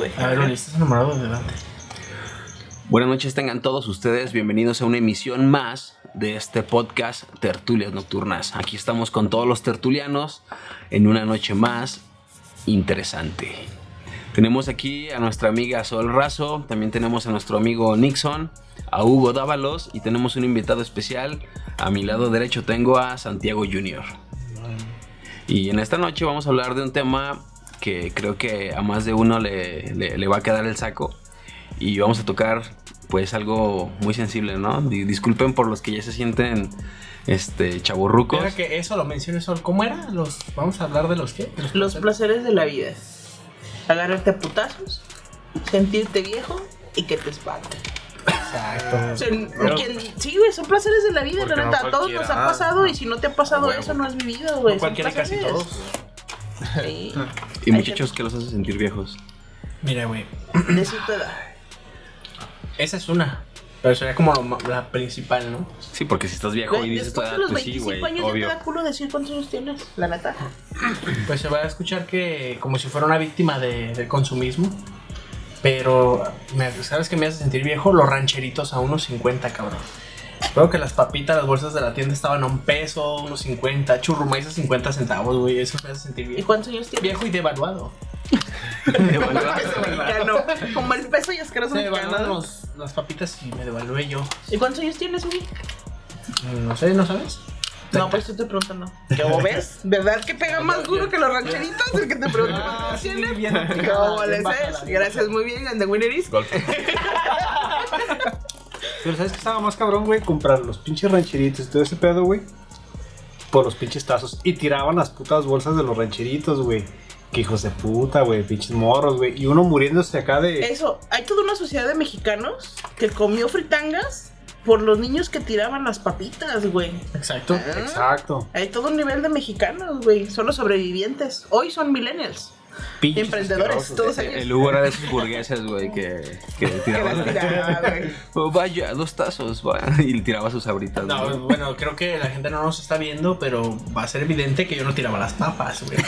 güey. A ver, ¿estás enamorado de Dante? Buenas noches, tengan todos ustedes bienvenidos a una emisión más de este podcast Tertulias Nocturnas. Aquí estamos con todos los tertulianos en una noche más interesante. Tenemos aquí a nuestra amiga Sol Razo, también tenemos a nuestro amigo Nixon, a Hugo Dávalos y tenemos un invitado especial. A mi lado derecho tengo a Santiago Junior. Y en esta noche vamos a hablar de un tema que creo que a más de uno le, le- le va a quedar el saco. Y vamos a tocar pues algo muy sensible, ¿no? Di- Disculpen por los que ya se sienten este chavorrucos. Mira que eso lo mencioné Sol. ¿Cómo era? Los, vamos a hablar de los qué? De Los placeres de la vida. Agarrarte a putazos, sentirte viejo y que te espanten. Exacto. O sea, ¿quién- sí, güey, son placeres de la vida, la no neta. A todos nos ha pasado y si no te ha pasado huevo. eso, no has vivido, güey. No cualquiera, casi todos. Sí. Y muchachos, ¿qué los hace sentir viejos? Mira, güey. Decir tu edad. Esa es una. Pero sería como lo la principal, ¿no? Sí, porque si estás viejo y dices tu edad, de pues sí, 25 güey, años ya obvio. te da culo decir cuántos años tienes, la neta. Pues se va a escuchar que como si fuera una víctima de, del consumismo. Pero, me- ¿sabes qué me hace sentir viejo? Los rancheritos a unos 50, cabrón. Creo que las papitas, las bolsas de la tienda estaban a un peso, unos 50, churrumais a 50 centavos, güey. Eso me hace sentir ¿Y viejo. cuántos años tienes? Viejo y devaluado. mexicano. Como el peso y asqueroso Se devaluaron las papitas y me devalué yo. ¿Y cuántos años tienes, Ubi? No sé, ¿no sabes? No, pues tú te preguntando. ¿Cómo ves? ¿Verdad que pega más duro que los rancheritos? El que te pregunta Ah, cuántos sí, tienes. bien ¿Cómo bien les es? Gracias, muy bien, and the winner is. Pero ¿sabes qué estaba más cabrón, güey? Comprar los pinches rancheritos y todo ese pedo, güey. Por los pinches tazos. Y tiraban las putas bolsas de los rancheritos, güey. Que hijos de puta, güey. Pinches morros, güey. Y uno muriéndose acá de... Eso, hay toda una sociedad de mexicanos que comió fritangas por los niños que tiraban las papitas, güey. Exacto. Ah. Exacto. Hay todo un nivel de mexicanos, güey. Son los sobrevivientes. Hoy son millennials. Pinches Emprendedores, todos ellos. El Hugo era de esos burgueses, güey, que, que Que las tiraban. tiraba, güey. Oh, vaya, dos tazos, va. Y le tiraba sus abritas. No, güey. bueno, creo que la gente no nos está viendo, pero va a ser evidente que yo no tiraba las papas, güey.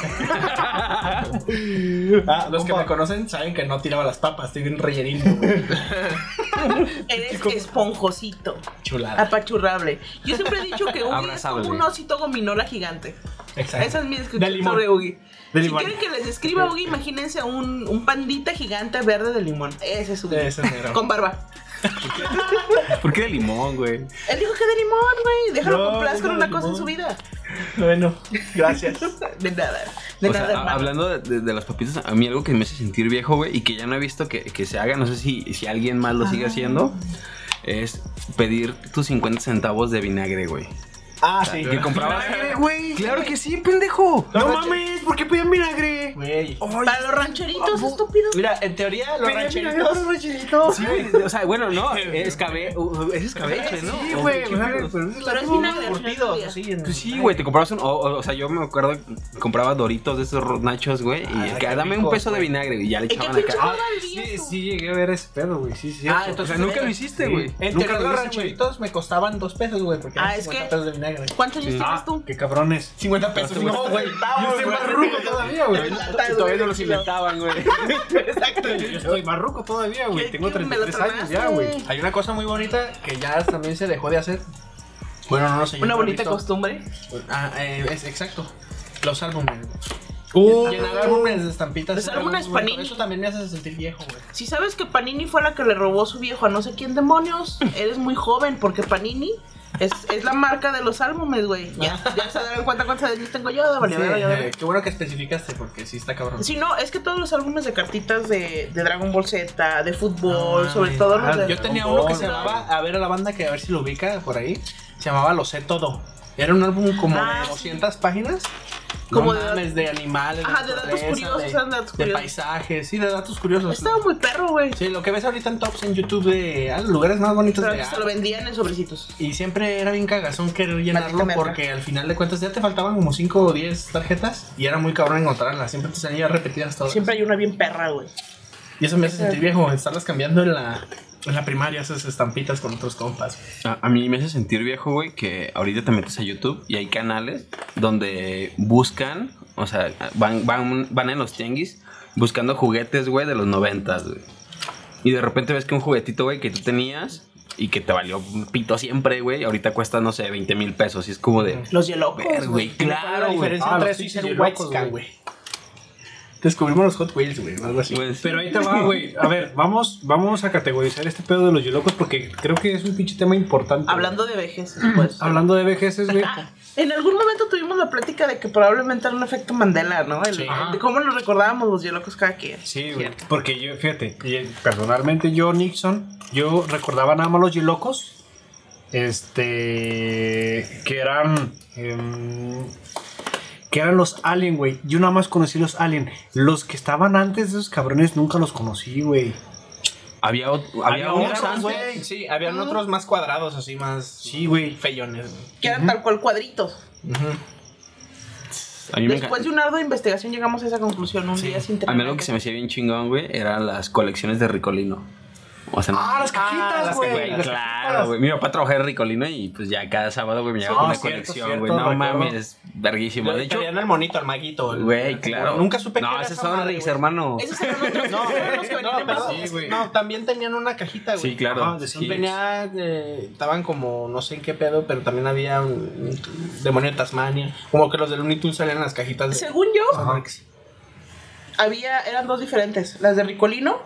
Ah, Los que me conocen saben que no tiraba las papas, estoy bien rellenito, güey. Eres esponjosito. Chulada. Apachurrable. Yo siempre he dicho que Ugi es como un osito gominola gigante. Exacto. Esa es mi De descripción sobre Ugi. De si limón. quieren que les describa Ugi, imagínense un, un pandita gigante verde de limón. Ese es Ugi. Ese. Con barba. ¿Por qué de limón, güey? Él dijo que de limón, güey. Déjalo No, con no, una cosa en su vida. Bueno, gracias. De nada. De o nada, sea, hablando de, de- de las papitas, a mí algo que me hace sentir viejo, güey, y que ya no he visto que, que se haga, no sé si, si alguien más lo sigue haciendo, es pedir tus 50 centavos de vinagre, güey. Ah, sí. Que comprabas. güey. Claro que sí, pendejo. No mames, ¿por qué pedían vinagre? Güey. Para los rancheritos, estúpido. Mira, en teoría los Pedían vinagre para rancheritos. los rancheritos. Sí, güey, o sea, bueno, no, es, cabe, uh, es escabeche, ¿no? Sí, güey. o sea, pero es Pero es la- vinagre. Curtidos, así. en- Pues sí, güey, te comprabas un. O, o- o sea, yo me acuerdo que compraba doritos de esos ro- nachos, güey. Y Ah, que qué dame un rico, peso de güey. vinagre y ya le ¿Y qué echaban pinche acá. Sí, sí, llegué a ver ese pedo, güey. Sí, sí. Ah, entonces nunca lo hiciste, güey. En Nunca teoría lo los hice, güey. rancheritos me costaban dos pesos, güey, porque Ah, eran es 50 que- pesos de vinagre. ¿Cuántos años tienes Ah, tú? qué cabrones. 50 pesos. No, güey. Yo estoy más ruco todavía, güey. Todavía no güey. los inventaban, güey. Exacto. Yo estoy más ruco todavía, güey. ¿Qué- Tengo qué me lo 33 años ya, güey. güey? Hay una cosa muy bonita que ya también se dejó de hacer. Bueno, no lo sé. Una bonita costumbre. Ah, eh, es exacto. Los álbumes. Uh, Llenar álbumes de estampitas. Los álbumes. Panini. Eso también me hace sentir viejo, güey. Si sabes que Panini fue la que le robó su viejo a no sé quién demonios, eres muy joven porque Panini es, es la marca de los álbumes, güey. Ya, ya se darán cuenta cuántos años tengo yo de vale, Sí, vale, vale. eh, qué bueno que especificaste porque sí está cabrón. Si no, es que todos los álbumes de cartitas de, de Dragon Ball Z, de fútbol, Ah, sobre todo los Ah, de... Yo tenía Dragon uno que Ball, se llamaba, a ver a la banda que a ver si lo ubica por ahí, se llamaba Lo sé todo. Era un álbum como Ah, de sí. 200 páginas. Como Como de- de, de animales, Ajá, de datos curiosos, de, eran datos de curiosos. paisajes, sí, de datos curiosos. Estaba muy perro, güey. Sí, lo que ves ahorita en tops en YouTube de ah, los lugares más bonitos Pero de te lo vendían en sobrecitos. Y siempre era bien cagazón querer llenarlo porque al final de cuentas ya te faltaban como 5 o 10 tarjetas y era muy cabrón encontrarlas. Siempre te salían repetidas todas. Siempre hay una bien perra, güey. Y eso me hace sentir viejo, estarlas cambiando en la, en la primaria, esas estampitas con otros compas. A, a mí me hace sentir viejo, güey, que ahorita te metes a YouTube y hay canales donde buscan, o sea, van, van, van en los tianguis buscando juguetes, güey, de los noventas, güey. Y de repente ves que un juguetito, güey, que tú tenías y que te valió un pito siempre, güey, ahorita cuesta, no sé, 20 mil pesos. Y es como de... Los Yelocos, güey, ¿Cuál es la claro, güey. diferencia Ah, entre eso y ser un güey. Descubrimos los Hot Wheels, güey, o algo así. Pues, Pero ahí te va, güey. A ver, vamos, vamos a categorizar este pedo de los yolocos porque creo que es un pinche tema importante. güey. Hablando de vejez, pues. Hablando de vejeces, güey. En algún momento tuvimos la plática de que probablemente era un efecto Mandela, ¿no? El, Sí. el de cómo nos recordábamos los Yelocos cada quien. Sí, güey. Porque yo, fíjate, y, eh, personalmente yo, Nixon, yo recordaba nada más los yolocos. Este. Que eran. em, que eran los Alien, güey. Yo nada más conocí los Alien. Los que estaban antes de esos cabrones nunca los conocí, güey. había, había Había unos otros, antes. güey. Sí, habían otros más cuadrados, así más. Sí, güey. Feyones. Que eran tal cual cuadritos. A mí me Después de un arduo de investigación llegamos a esa conclusión un día sin A mí algo que se me hacía bien chingón, güey, eran las colecciones de Ricolino. O sea, no- Ah, las cajitas, las güey. Güey, las claro, güey. Mi papá trabajaba en Ricolino y pues ya cada sábado, güey, me llevaba Ah, una cierto, colección, güey. No recuerdo. mames, verguísimo. De hecho, Tenían el monito, el maguito. güey, claro. Nunca supe que No, era esos esa son madre, Rix, hermano. Esos eran otros. No, esos eran los que venían no, en perdón. Sí. No, también tenían una cajita, güey. Sí, claro. Sí. Venía, eh, estaban como, no sé en qué pedo, pero también había un, un demonio de Tasmania. Como que los del Looney Tunes salían en las cajitas de Según yo, había, eran dos diferentes. Las de Ricolino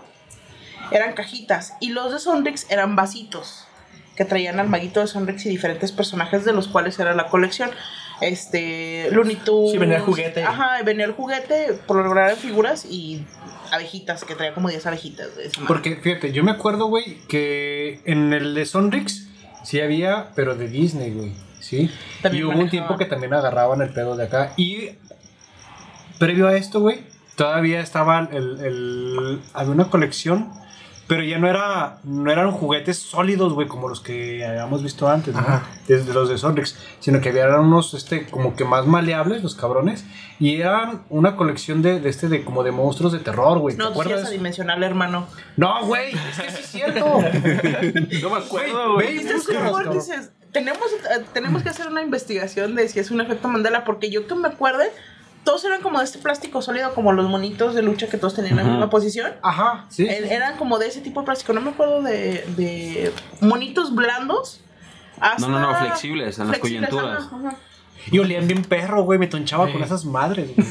eran cajitas y los de Sonrix eran vasitos que traían al maguito de Sonrix y diferentes personajes de los cuales era la colección. Este, Looney Tunes. Sí, venía el juguete. Ajá, venía el juguete, por lo regular eran figuras y abejitas, que traía como 10 abejitas. de esa madre. Porque, fíjate, yo me acuerdo, güey, que en el de Sonrix sí había, pero de Disney, güey. Sí. También y hubo un tiempo que también agarraban el pedo de acá. Y previo a esto, güey, todavía estaba el, el- Había una colección, pero ya no era. No eran juguetes sólidos, güey, como los que habíamos visto antes, ¿no? Desde los de Sonrix. Sino que había unos, este, como que más maleables, los cabrones. Y eran una colección de, de este, de como de monstruos de terror, güey. ¿Te No, sí acuerdas? eres adimensional, hermano. No, güey, es que sí es cierto. No me acuerdo, Güey. Tenemos, eh, tenemos que hacer una investigación de si es un efecto Mandela, porque yo que me acuerde, todos eran como de este plástico sólido, como los monitos de lucha que todos tenían en misma posición. Ajá, sí. Eran como de ese tipo de plástico. No me acuerdo de, de monitos blandos. hasta No, no, no, flexibles, en las coyunturas. ajá, ajá. Y olían bien perro, güey. Me tonchaba Sí. con esas madres, güey.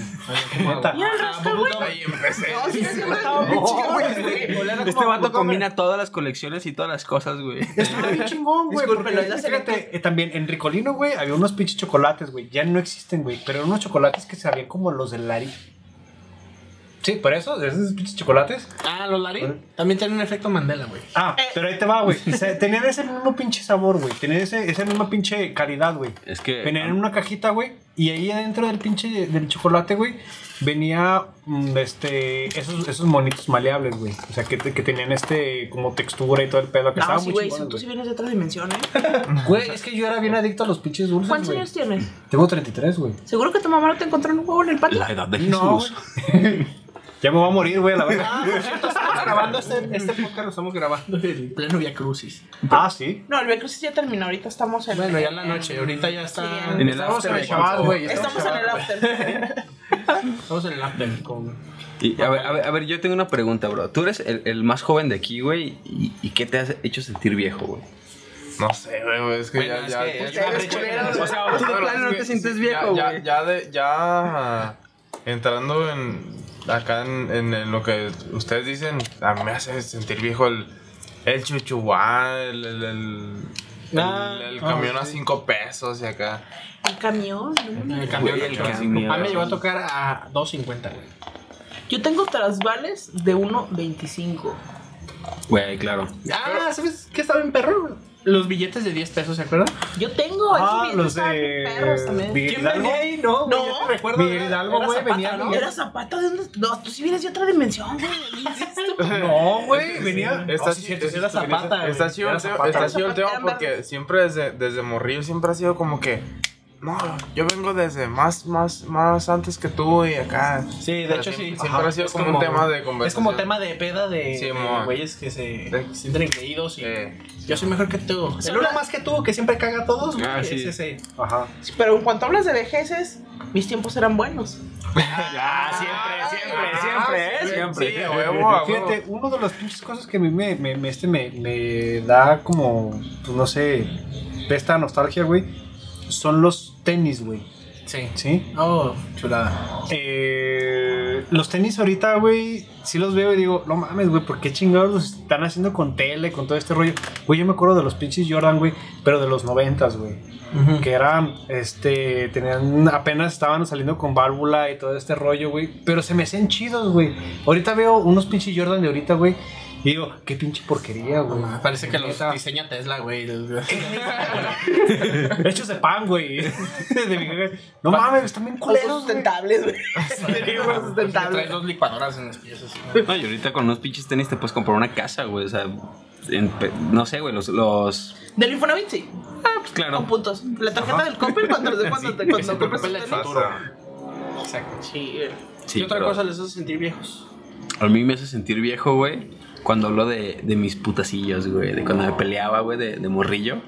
Neta. Y el resto, güey. Ahí empecé. No, sí, sí, Estaba bien no, chingón, güey. güey. Este vato combina todas las colecciones y todas las cosas, güey. Estaba bien chingón, güey. Fíjate, eh, también en Ricolino, güey, había unos pinches chocolates, güey. Ya no existen, güey. Pero eran unos chocolates que sabían como los del Lari. Sí, por eso, de esos pinches chocolates. Ah, los Larín también tienen un efecto Mandela, güey. Ah, Eh. pero ahí te va, güey. O sea, Tenían ese mismo pinche sabor, güey. Tenían ese, esa misma pinche calidad, güey. Es que. Venían en una cajita, güey. Y ahí adentro del pinche del chocolate, güey, venía mm, este esos, esos monitos maleables, güey. O sea, que, que tenían este como textura y todo el pedo. Que No, sí, muy güey, tú sí vienes de otra dimensión, ¿eh? Güey, es que yo era bien adicto a los pinches dulces, ¿Cuántos años tienes? Tengo 33, güey. ¿Seguro que tu mamá no te encontró en un huevo en el patio? La edad de No, Jesús. Ya me voy a morir, güey, a la verdad. Ah, por cierto, estamos grabando este, este podcast, lo estamos grabando en pleno Via Crucis. Ah, sí. No, el Via Crucis ya terminó, ahorita estamos en... Bueno, ya en la noche, ahorita ya está. Sí, En el estamos after Juanjo. güey. Estamos en el after. Estamos en el after con. Y, a, ver, a, ver, a ver, yo tengo una pregunta, bro. Tú eres el, el más joven de aquí, güey. Y, y qué te has hecho sentir viejo, güey? No sé, güey, es que Bueno, ya, es ya, que ya- es ya- una ya- brecha ya- grande. O sea, tú de plano no te sientes viejo, ya, güey. Ya, de, ya entrando en acá en, en- en lo que ustedes dicen, a mí me hace sentir viejo el, el chuchuá, el, el, el, Ah, el- el ah, camión a sí. 5 pesos y acá. El camión, ¿no? El camión, Güey, el camión. A mí me llegó a tocar a 2.50, güey. Yo tengo trasvales de 1.25. Güey, claro. Ah, ¿sabes qué estaba en perro? Los billetes de 10 pesos, ¿se acuerdan? Yo tengo Ah, esos los de perros también. Miguel ¿Quién Hidalgo. venía ahí? No, No. güey, yo te recuerdo. Miguel Hidalgo, güey, venía ¿no? Era Zapata de dónde. No, tú sí vienes de otra dimensión, güey. No, güey, venía. Era Zapata, está güey. chido Era el tema, Zapata. está chido el tema Eran porque siempre desde, desde morrillo siempre ha sido como que no, yo vengo desde más, más, más antes que tú y acá. Sí, de hecho siempre, sí. Siempre Ajá, ha sido como, un tema de conversación. Es como tema de peda de, Sí, de güeyes que se De- sienten y Eh, yo soy mejor que tú. Sí, El uno más que tú, que siempre caga a todos, güey, Ah, sí. es ese. Ajá. Pero en cuanto hablas de vejeces, mis tiempos eran buenos. Ya, siempre, siempre, eh, siempre. Sí, a huevo, a huevo. Fíjate, uno de las pinches cosas que a mí me, me, me- este, me, me da como, pues no sé, esta nostalgia, güey, son los tenis, güey. Sí. ¿Sí? Oh, chulada. Eh, los tenis ahorita, güey, sí los veo y digo, no mames, güey, ¿por qué chingados los están haciendo con tele, con todo este rollo? Güey, yo me acuerdo de los pinches Jordan, güey, pero de los noventas, güey. Que eran, este, tenían, apenas estaban saliendo con válvula y todo este rollo, güey. Pero se me hacían chidos, güey. Ahorita veo unos pinches Jordan de ahorita, güey. Y digo, qué pinche porquería, güey. Parece que los diseña Tesla, güey. Hechos de pan, güey. De mi jefe. no mames, están bien Son culeros, sustentables, güey. Trae sustentables. dos licuadoras en los pies así. No, y ahorita con unos pinches tenis te puedes comprar una casa, güey. O sea, en no sé, güey, los, los. Del Infonavit, sí. Ah, pues claro. Con puntos. La tarjeta del Coppel cuando, cuando, te- cuando compras el tenis. futuro. Exacto. Sí. Sí, ¿Qué otra pero cosa les hace sentir viejos? A mí me hace sentir viejo, güey. Cuando hablo de, de mis putacillos, güey. De cuando me peleaba, güey, de, de morrillo.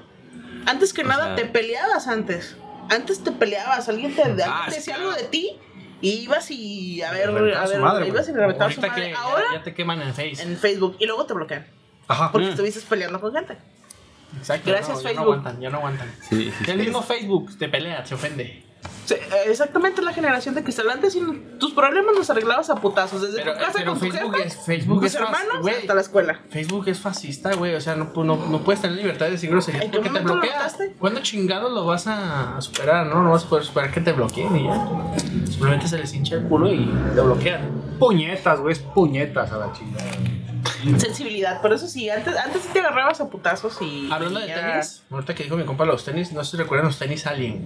Antes que O nada, sea- te peleabas antes. Antes te peleabas. Alguien te, alguien Ah, te sí, decía claro. algo de ti y ibas y a ver, a ver, madre, ibas y le reventabas su madre. que ya- Ahora ya, te queman en Face. en Facebook y luego te bloquean Ajá. porque Mm. estuviste peleando con gente. Exacto. Gracias, no, Ya Facebook. no aguantan, ya no aguantan. Sí, sí, El sí. mismo Facebook te pelea, se ofende. Eh, exactamente la generación de cristal. Antes sin- tus problemas los arreglabas a putazos. Desde Pero, tu casa pero con tu Facebook jefa, es, Facebook tus es hermanos güey, hasta la escuela. Facebook es fascista, güey. O sea, no, no, no puedes tener libertad de decir groserías ¿En qué porque te bloquea. ¿Cuándo chingados lo vas a superar? No, no vas a poder superar que te bloqueen y ya. Simplemente se les hincha el culo y te bloquean. Puñetas, güey, es puñetas a la chingada. Sensibilidad. Por eso sí, antes, antes sí te agarrabas a putazos y. Hablando de ya- tenis, ahorita que dijo mi compa los tenis, no sé si recuerdan los tenis Alien.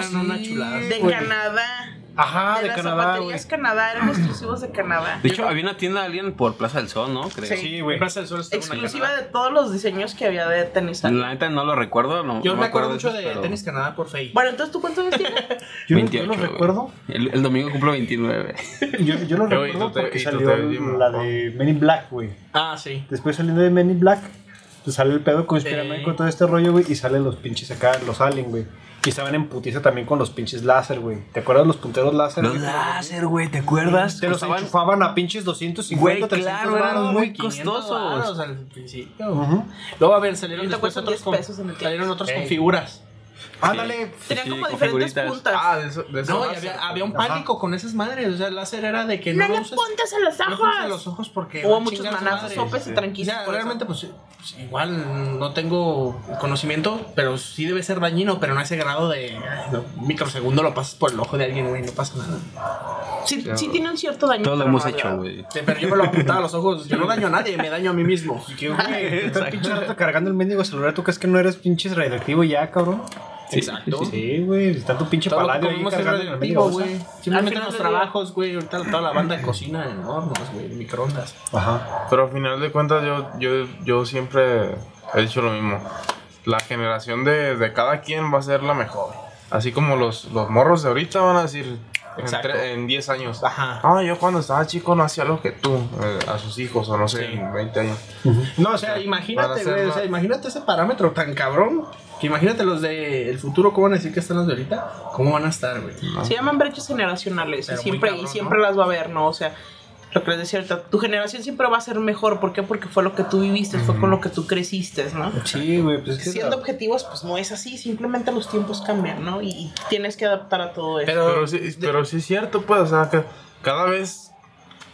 Eran una chulada. De güey. Canadá. Ajá, de, de las Canadá, Canadá, eran exclusivos de Canadá. De hecho, había una tienda de alguien por Plaza del Sol, ¿no? Creo. Sí. Sí, güey. Plaza del Sol Exclusiva Canadá. de todos los diseños que había de tenis. La neta no lo recuerdo. No, Yo no me acuerdo mucho esos, de pero- Tenis Canadá por Face. Bueno, entonces tú cuántos años tienes? Yo, 28, yo lo recuerdo. El, el domingo cumplo 29. Yo, yo lo recuerdo tú te- porque y tú salió te- la de Men in Black, güey. Ah, sí. Después saliendo de Men in Black, pues sale el pedo conspiranoico, Sí. todo este rollo, güey, y salen los pinches acá, los Alien, güey. Y estaban en putiza también con los pinches láser, güey. ¿Te acuerdas los punteros láser? Los láser, güey, ¿te acuerdas? Te los enchufaban a pinches 250, Güey, 300 claro, eran muy güey. 500 costosos. al principio. Luego, a ver, salieron después otros 10 con, pesos en el salieron otros con figuras. Ándale. Tenían Sí, como diferentes figuritas. puntas. Ah, de eso, de eso No, y había, había un pánico con esas madres. O sea, el láser era de que no, no le apuntes a los no ojos. los ojos porque Hubo muchos manazos, sopes y O tranquilos. sea, realmente, pues, pues, igual no tengo conocimiento, pero sí debe ser dañino, pero no a ese grado de no, microsegundo lo pasas por el ojo de alguien, güey, no pasa nada. Sí, sí tiene un cierto daño. Todo lo pero hemos no hecho, güey. Sí, pero yo me lo apuntaba a los ojos. Yo no daño a nadie, me daño a mí mismo. ¿Qué, güey? Estás pinche rato cargando el mendigo celular. ¿Tú crees que no eres pinches radioactivo ya, cabrón? Exacto. Sí, güey. Está tu pinche paladio ahí cargando en el radioactivo, güey. Simplemente en los trabajos, güey. Ahorita toda la banda cocina en hornos, güey, en microondas. Ajá. Pero al final de cuentas yo, yo, yo siempre he dicho lo mismo. La generación de, de cada quien va a ser la mejor. Así como los, los morros de ahorita van a decir en, Exacto. en 10 años. Ajá. Ah, yo cuando estaba chico no hacía lo que tú, eh, a sus hijos, o no sé, Sí. en 20 años. No, o sea, imagínate, güey. O sea, imagínate ese parámetro tan cabrón. Que imagínate los del futuro, ¿cómo van a decir que están los de ahorita? ¿Cómo van a estar, güey? Se llaman brechas generacionales Pero y siempre, cabrón, y siempre ¿no? las va a haber, ¿no? O sea, lo que les decía ahorita, tu generación siempre va a ser mejor. ¿Por qué? Porque fue lo que tú viviste, fue con lo que tú creciste, ¿no? Sí, güey. Pues es que Siendo la- objetivos, pues no es así, simplemente los tiempos cambian, ¿no? Y, y tienes que adaptar a todo eso. Pero, Pero sí, pero sí es cierto, pues, o sea, que cada vez,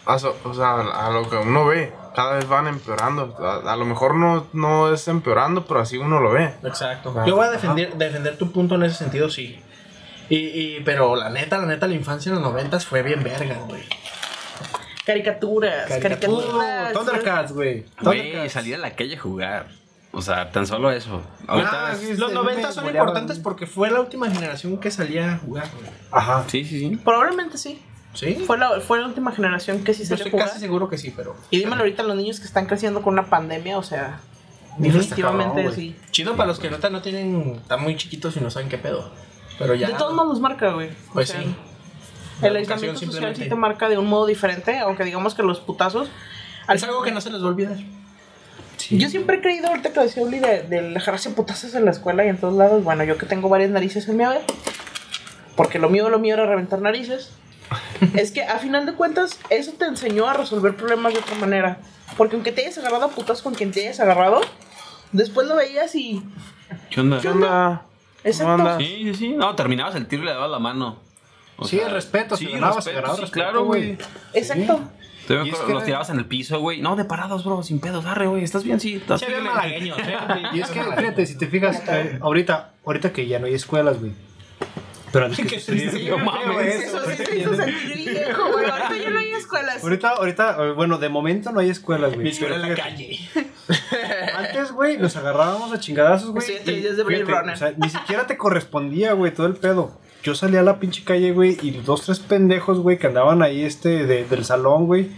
a, so- o sea, a lo que uno ve, cada vez van empeorando. A, a lo mejor no, no es empeorando, pero así uno lo ve. Exacto. Ah, Yo voy a defender, defender tu punto en ese sentido, sí. Y, y, pero la neta, la neta, la infancia en los noventas fue bien verga, güey. Caricaturas, Caricaturas. Thundercats, güey. Güey, salir a la calle a jugar. O sea, tan solo eso. Ahorita. Ah, sí, Los sí, noventas me son boleaban. importantes porque fue la última generación que salía a jugar, güey. Ajá. Sí, sí, sí. Probablemente sí. ¿Sí? Fue la, fue la última generación que sí Yo se estoy le jugar. casi seguro que sí, pero... Y dímelo ahorita los niños que están creciendo con una pandemia, o sea, definitivamente cabrón, sí. Chido para los que neta no tienen... Están muy chiquitos y no saben qué pedo. Pero ya... De todos modos marca, güey. O Pues sea, sí. La El aislamiento social sí te marca de un modo diferente, aunque digamos que los putazos. Es algo que no se les va a olvidar. Yo siempre he creído, ahorita que decía Uli, de, de dejarse putazos en la escuela y en todos lados. Bueno, yo que tengo varias narices en mi haber, porque lo mío, lo mío era reventar narices. es que a final de cuentas eso te enseñó a resolver problemas de otra manera. Porque aunque te hayas agarrado a putas con quien te hayas agarrado, después lo veías y... ¿Qué onda? ¿Qué onda? Exacto. Sí, sí, sí. No, terminabas el tiro y le dabas la mano. O Sí, el respeto, si ganabas, ganabas sí, respeto, claro, güey. Exacto. Te veo los tirabas en el piso, güey. No, de parados, bro, sin pedos. Arre, güey, ¿estás bien? Sí, estás Sí, bien. malagueños, ¿eh? Y es que, fíjate, si te fijas, eh, ahorita, ahorita que ya no hay escuelas, güey. Pero antes que no qué mames. Eso sí se hizo sentir viejo, güey. Ahorita ya no hay escuelas. Ahorita, ahorita, eh, bueno, de momento no hay escuelas, güey. Mi escuela en la calle. Antes, güey, nos agarrábamos a chingadazos, güey. Sí, y de Blade Runner. O sea, ni siquiera te correspondía, güey, todo el pedo. Yo salía a la pinche calle, güey, y dos, tres pendejos, güey, que andaban ahí, este, de- del salón, güey.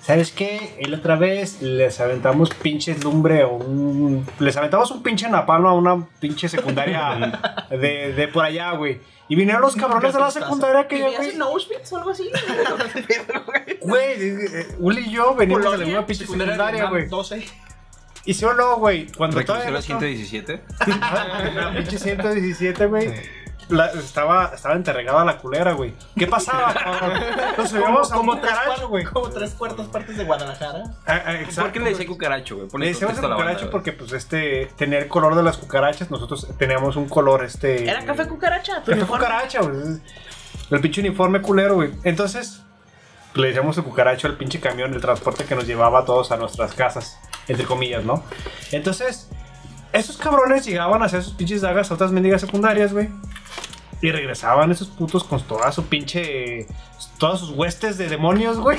¿Sabes qué? Y la otra vez les aventamos pinches lumbre o un... Les aventamos un pinche napalm a una pinche secundaria de, de por allá, güey. Y vinieron los cabrones de la secundaria que ¿Vivías güey. en Auschwitz o algo así? Güey, eh, eh, Uli y yo venimos de la misma pinche secundaria, güey. 12. Y si o no, güey, cuando todavía Reclusorio no estaba- 117. La pinche 117, güey. La- estaba, estaba enterregada la culera, güey. ¿Qué pasaba, cabrón? Nos subíamos a un Como tres, cucaracho, güey. como tres cuartas partes de Guadalajara. Ah, ah, exacto, ¿Por qué le decía cucaracho, güey? Le decíamos cucaracho porque, pues, este, tenía el color de las cucarachas. Nosotros teníamos un color, este... Era café cucaracha. tu Café uniforme. cucaracha, güey. El pinche uniforme culero, güey. Entonces, le decíamos el cucaracho al pinche camión, el transporte que nos llevaba a todos a nuestras casas, entre comillas, ¿no? Entonces, esos cabrones llegaban a hacer sus pinches dagas a otras mendigas secundarias, güey. Y regresaban esos putos con toda su pinche. Todas sus huestes de demonios, güey.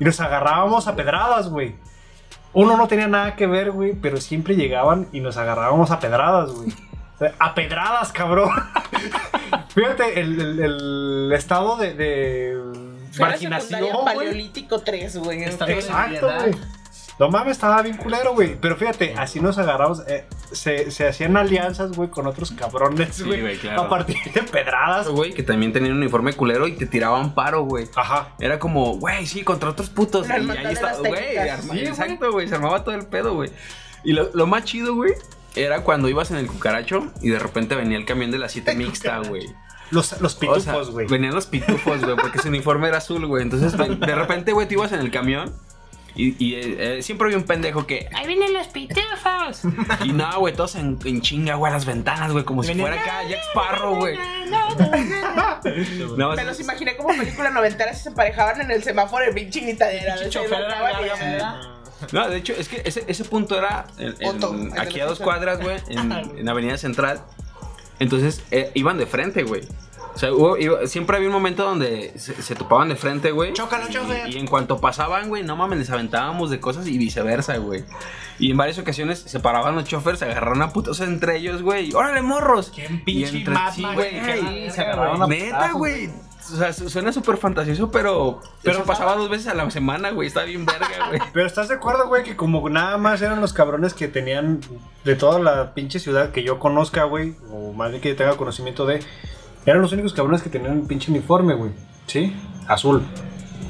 Y nos agarrábamos a pedradas, güey. Uno no tenía nada que ver, güey, pero siempre llegaban y nos agarrábamos a pedradas, güey. O sea, A pedradas, cabrón. Fíjate, el, el- el estado de, de marginación. Paleolítico 3, güey. Exacto, güey. No mames, estaba bien culero, güey. Pero fíjate, así nos agarramos. eh, se, se hacían alianzas, güey, con otros cabrones, Sí, güey. güey, claro. A partir de pedradas. Güey, que también tenían un uniforme culero y te tiraban paro, güey. Ajá. Era como, güey, sí, contra otros putos. La y ahí las güey. Sí, exacto, güey. Se armaba todo el pedo, güey. Y lo, lo más chido, güey, era cuando ibas en el cucaracho y de repente venía el camión de la 7 mixta, güey. Los, los O pitufos, sea, güey. venían los pitufos, güey, porque su uniforme era azul, güey. Entonces, de repente, güey, tú ibas en el camión y, y, eh, siempre había un pendejo que. ¡Ahí vienen los pitufos! Y no, güey, todos en, en chinga, güey, a las ventanas, güey, como si fuera acá Jack Sparrow, güey. No, Me los imaginé como película noventera si se emparejaban en el semáforo de pinche. No, de hecho, es que ese, ese punto era en- en- aquí la a dos cuadras, güey, en, en Avenida Central. Entonces, eh, iban de frente, güey. O sea, hubo- iba- siempre había un momento donde se, se topaban de frente, güey. Chócalo. Y, y en cuanto pasaban, güey, no mames, les aventábamos de cosas y viceversa, güey. Y en varias ocasiones se paraban los choferes, se agarraron a putos entre ellos, güey. ¡Órale, morros! Qué Y pinche sí, güey. se agarraron a Neta, güey. O sea, su- suena súper fantasioso, pero, pero Pero pasaba dos veces a la semana, güey. Estaba bien verga, güey. Pero estás de acuerdo, güey, que como nada más eran los cabrones que tenían de toda la pinche ciudad que yo conozca, güey, o más bien que tenga conocimiento de, eran los únicos cabrones que tenían un pinche uniforme, güey. ¿Sí? Azul.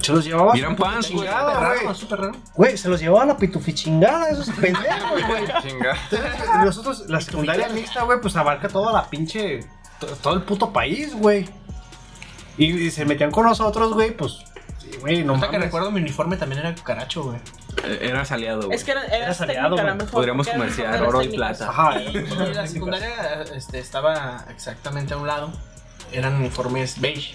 Se los llevaba. Y eran pants, güey. chingada, Súper raro, güey. se los llevaba la pitufichingada, esos pendejos, güey. Y nosotros, la secundaria mixta, güey, pues abarca toda la pinche. to- Todo el puto país, güey. Y, y se metían con nosotros, güey, pues. Sí, güey, no Ahorita que recuerdo, mi uniforme también era cucaracho, güey. Eh, Eras aliado, güey. Es que era, era Eras aliado, Podríamos comerciar oro y plata. Ajá. Y, y la secundaria este, estaba exactamente a un lado. Eran uniformes beige.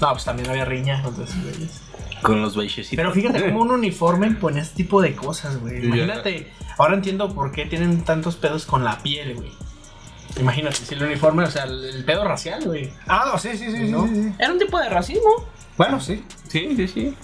No, pues también había riña. entonces, güeyes. Con los beigecitos. Pero fíjate cómo un uniforme pone este tipo de cosas, güey. Imagínate. Ahora entiendo por qué tienen tantos pedos con la piel, güey. Imagínate, si el uniforme, o sea, el, el pedo racial, güey. Ah, sí, sí, sí, ¿No? sí, sí. Era un tipo de racismo. Bueno, sí. Sí, sí, sí.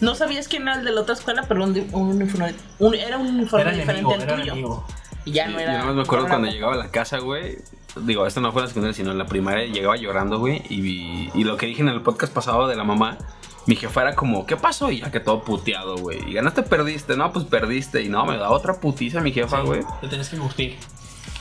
No sabías quién era el de la otra escuela, pero un, un uniforme, un- era un uniforme Era diferente enemigo, al era tuyo. enemigo. Y ya no era. Yo nada más me acuerdo no era cuando llegaba a la casa, güey. Digo, esto no fue en la secundaria, sino en la primaria. Llegaba llorando, güey. Y, vi- y lo que dije en el podcast pasado de la mamá, mi jefa era como, ¿qué pasó? Y ya que todo puteado, güey. Y ganaste, perdiste. No, pues perdiste. Y no, me da otra putiza mi jefa, güey. Te tenés que curtir.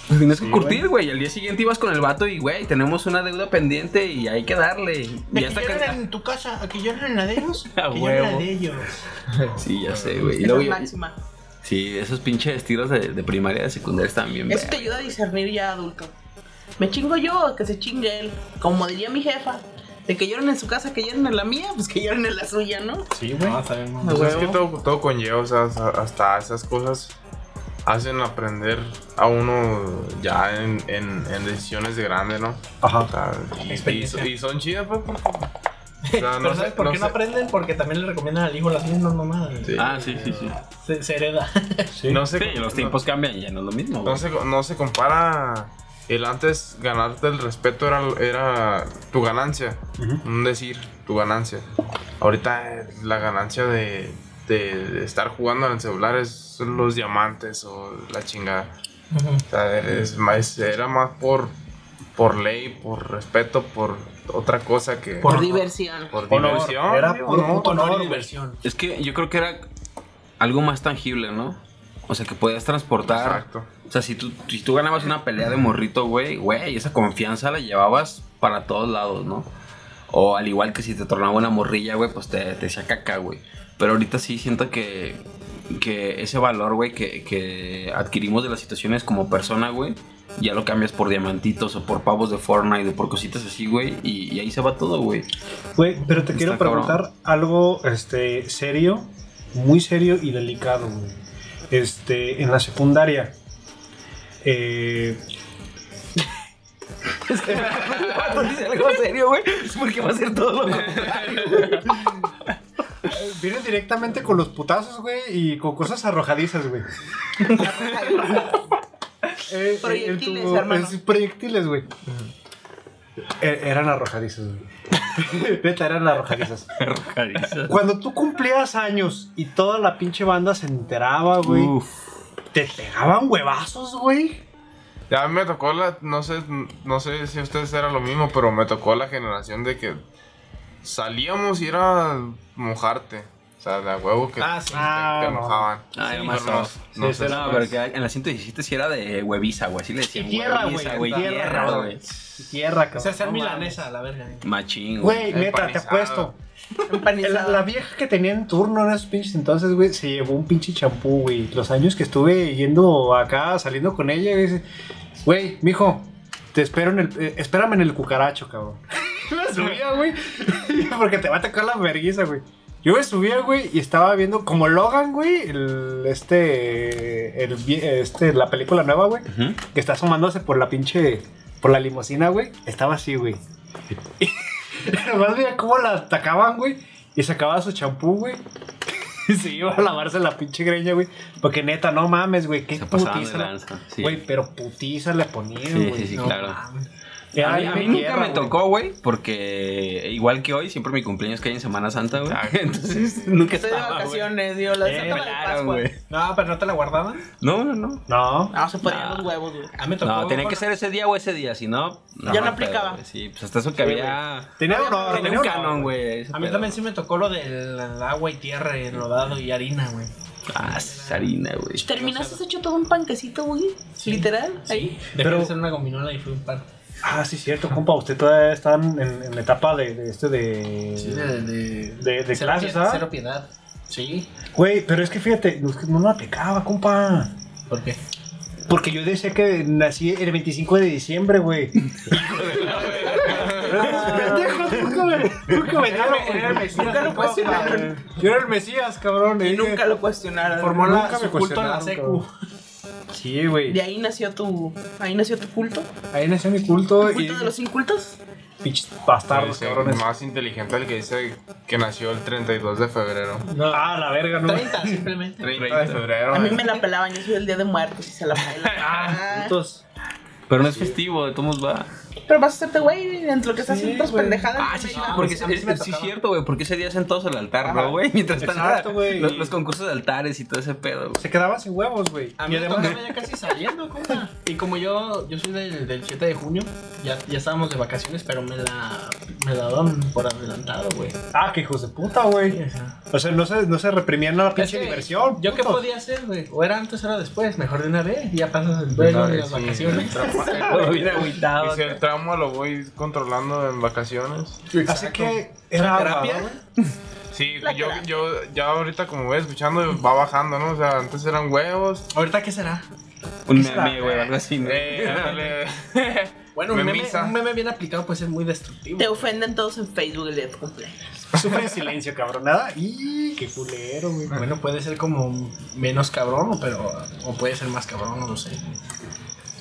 Pues tienes que Sí, curtir, güey. Y al día siguiente ibas con el vato y, güey, tenemos una deuda pendiente y hay que darle. Y ya que en tu casa, a que la de ellos. A que la de ellos. Sí, ya sé, güey. Es máxima. sí, esos pinches tiros de, de primaria y de secundaria están bien Eso te ayuda a discernir ya adulto. Me chingo yo, que se chingue él. Como diría mi jefa, De que lloren en su casa, que lloren en la mía, pues que lloren en la suya, ¿no? Sí, güey. No, no. Pues es que todo, todo conlleva, o sea, hasta- hasta esas cosas hacen aprender a uno ya en, en, en decisiones de grande, ¿no? O Ajá. sea, y, y- y son chidas, pues, o sea, Pero no ¿sabes sé, por no qué no sé. aprenden? Porque también le recomiendan al hijo las mismas mamadas. Sí. Ah, sí, sí, sí. Se, se hereda. Sí. No sé, Sí, los tiempos cambian y ya no es lo mismo. No se, no se compara. El antes ganarte el respeto era, era tu ganancia. Un decir, tu ganancia. Ahorita la ganancia de, de- de estar jugando en el celular es son los diamantes o la chingada. O sea, es más, era más por, por ley, por respeto, por otra cosa que Por Por- diversión. por Honor. diversión. Era puro ¿no? Honor honor, diversión. Es que yo creo que era algo más tangible, ¿no? O sea, que podías transportar. Exacto. O sea, si tú, si tú ganabas una pelea de morrito, güey, güey, esa confianza la llevabas para todos lados, ¿no? O al igual que si te tornaba una morrilla, güey, pues te, te decía caca, güey. Pero ahorita sí siento que, que ese valor, güey, que, que adquirimos de las situaciones como persona, güey, ya lo cambias por diamantitos o por pavos de Fortnite o por cositas así, güey, y, y ahí se va todo, güey. Güey, pero te Está quiero cabrón. preguntar algo este, serio, muy serio y delicado, güey. Este, en la secundaria. Eh, Cuando dice algo serio, güey, es porque va a ser todo lo vienen directamente con los putazos, güey, y con cosas arrojadizas, güey. Eh, Proyectiles, en tu- hermano. es- proyectiles, güey. Eh, eran arrojadizas, güey. Neta, eran arrojadizas. Cuando tú cumplías años y toda la pinche banda se enteraba, güey, Uf. Te pegaban huevazos, güey. Ya a mí me tocó la, no sé, no sé si a ustedes era lo mismo, pero me tocó la generación de que salíamos y era mojarte. O sea, de a huevo que Ah, sí. te, Ah, te mojaban. Ah, Sí, más no, no Sí, No, pero que en la 117 sí era de hueviza, güey. Así le decían. Y tierra, güey, tierra, güey. Tierra, cabrón. O sea, ser No milanesa, la verga. Machín, güey. Güey, neta, te apuesto. La, la vieja que tenía en turno en esos pinches entonces, güey, se llevó un pinche champú, güey. Los años que estuve yendo acá, saliendo con ella, güey, dice, güey, mijo, te espero en el, eh, espérame en el cucaracho, cabrón. me subía, güey, porque te va a tocar la vergüenza, güey. Yo me subía, güey, y estaba viendo como Logan, güey, el, este, el, este, la película nueva, güey, que está asomándose por la pinche, por la limusina, güey. Estaba así, güey. Nomás veía cómo la atacaban, güey. Y sacaba su champú, güey. Y se iba a lavarse la pinche greña, güey. Porque neta, no mames, güey. Qué putiza. sí. Güey, pero putiza le ponían, Sí, güey. sí, sí, No claro. mames. A mí, a mí bien nunca tierra, me tocó, güey, porque igual que hoy, siempre mi cumpleaños cae en Semana Santa, güey. Ah. Entonces nunca Estoy de estaba, vacaciones, digo, la Eh, de. No, pero no te la guardaban. No, no, no. No. No, se ponían No. los huevos, güey. A mí me tocó. No, tenía que ser ese día o ese día, si no. Ya no aplicaba. pedo. Sí, pues hasta eso que había. Tenía honor, Tenía tenía un canon, güey. A mí pedo. también sí me tocó lo del agua y tierra, enlodado y harina, güey. Ah, harina, güey. ¿Terminaste hecho todo un panquecito, güey? Literal, ahí. Dejé Pero- de ser una gominola y fui un par. Ah, sí, cierto, compa. Usted todavía está en, en la etapa de, de este de. Sí, de, de, de, de cero clases, ¿ah? Cero piedad. Sí. Güey, pero es que fíjate, no, me aplicaba, compa. ¿Por qué? Porque yo decía que nací el 25 de diciembre, güey. No, cuestionaron. Yo era el Mesías, cabrón. Y nunca lo cuestionaron. Formó Nunca la, me en la cuestionaron, secu. Sí, güey. De ahí nació tu. Ahí nació tu culto. Ahí nació mi culto ¿Tu y culto de los incultos? pinches bastardos, cabrones. más inteligente el que dice que nació el 32 de febrero. No, Ah, la verga, no. 30 simplemente. 30 de febrero. A mí eh. me la pelaban, yo soy el día de muertos y se la pela. Ah, Putos. Pero no es festivo, de todos modos va. Pero vas a hacerte güey entre lo que estás haciendo tus pendejadas. Ah, sí, sí, güey. porque es, sí me es- sí es tocaba. cierto, güey, porque ese día hacen todos el altar. ¿no, güey? Mientras están los, los concursos de altares y todo ese pedo, güey. Se quedaban sin huevos, güey. A Y mí me además, tocaba ya casi saliendo, compa. Y como yo, yo soy del, del 7 de junio, ya, ya estábamos de vacaciones, pero me la, me la daban por adelantado, güey. ah, que hijos de puta, güey. O sea, no se, no se reprimían la pinche Es que, diversión. ¿Yo qué podía hacer, güey? O era antes o era después. Mejor de una vez. Ya pasas el y vez, las sí. vacaciones. Todo bien agüitado. Trauma lo voy controlando en vacaciones. Así que era terapia. Sí, La yo, yo ya ahorita como voy escuchando va bajando, ¿no? O sea, antes eran huevos. ¿Ahorita qué será? Un será? meme, güey, algo así, ¿no? Eh. Bueno, un meme, un meme bien aplicado puede ser muy destructivo. Te ofenden todos en Facebook el día de tu cumpleaños. Sufre en silencio, cabronada. Y qué culero, güey. Bueno, puede ser como menos cabrón, o- pero o puede ser más cabrón, no lo sé.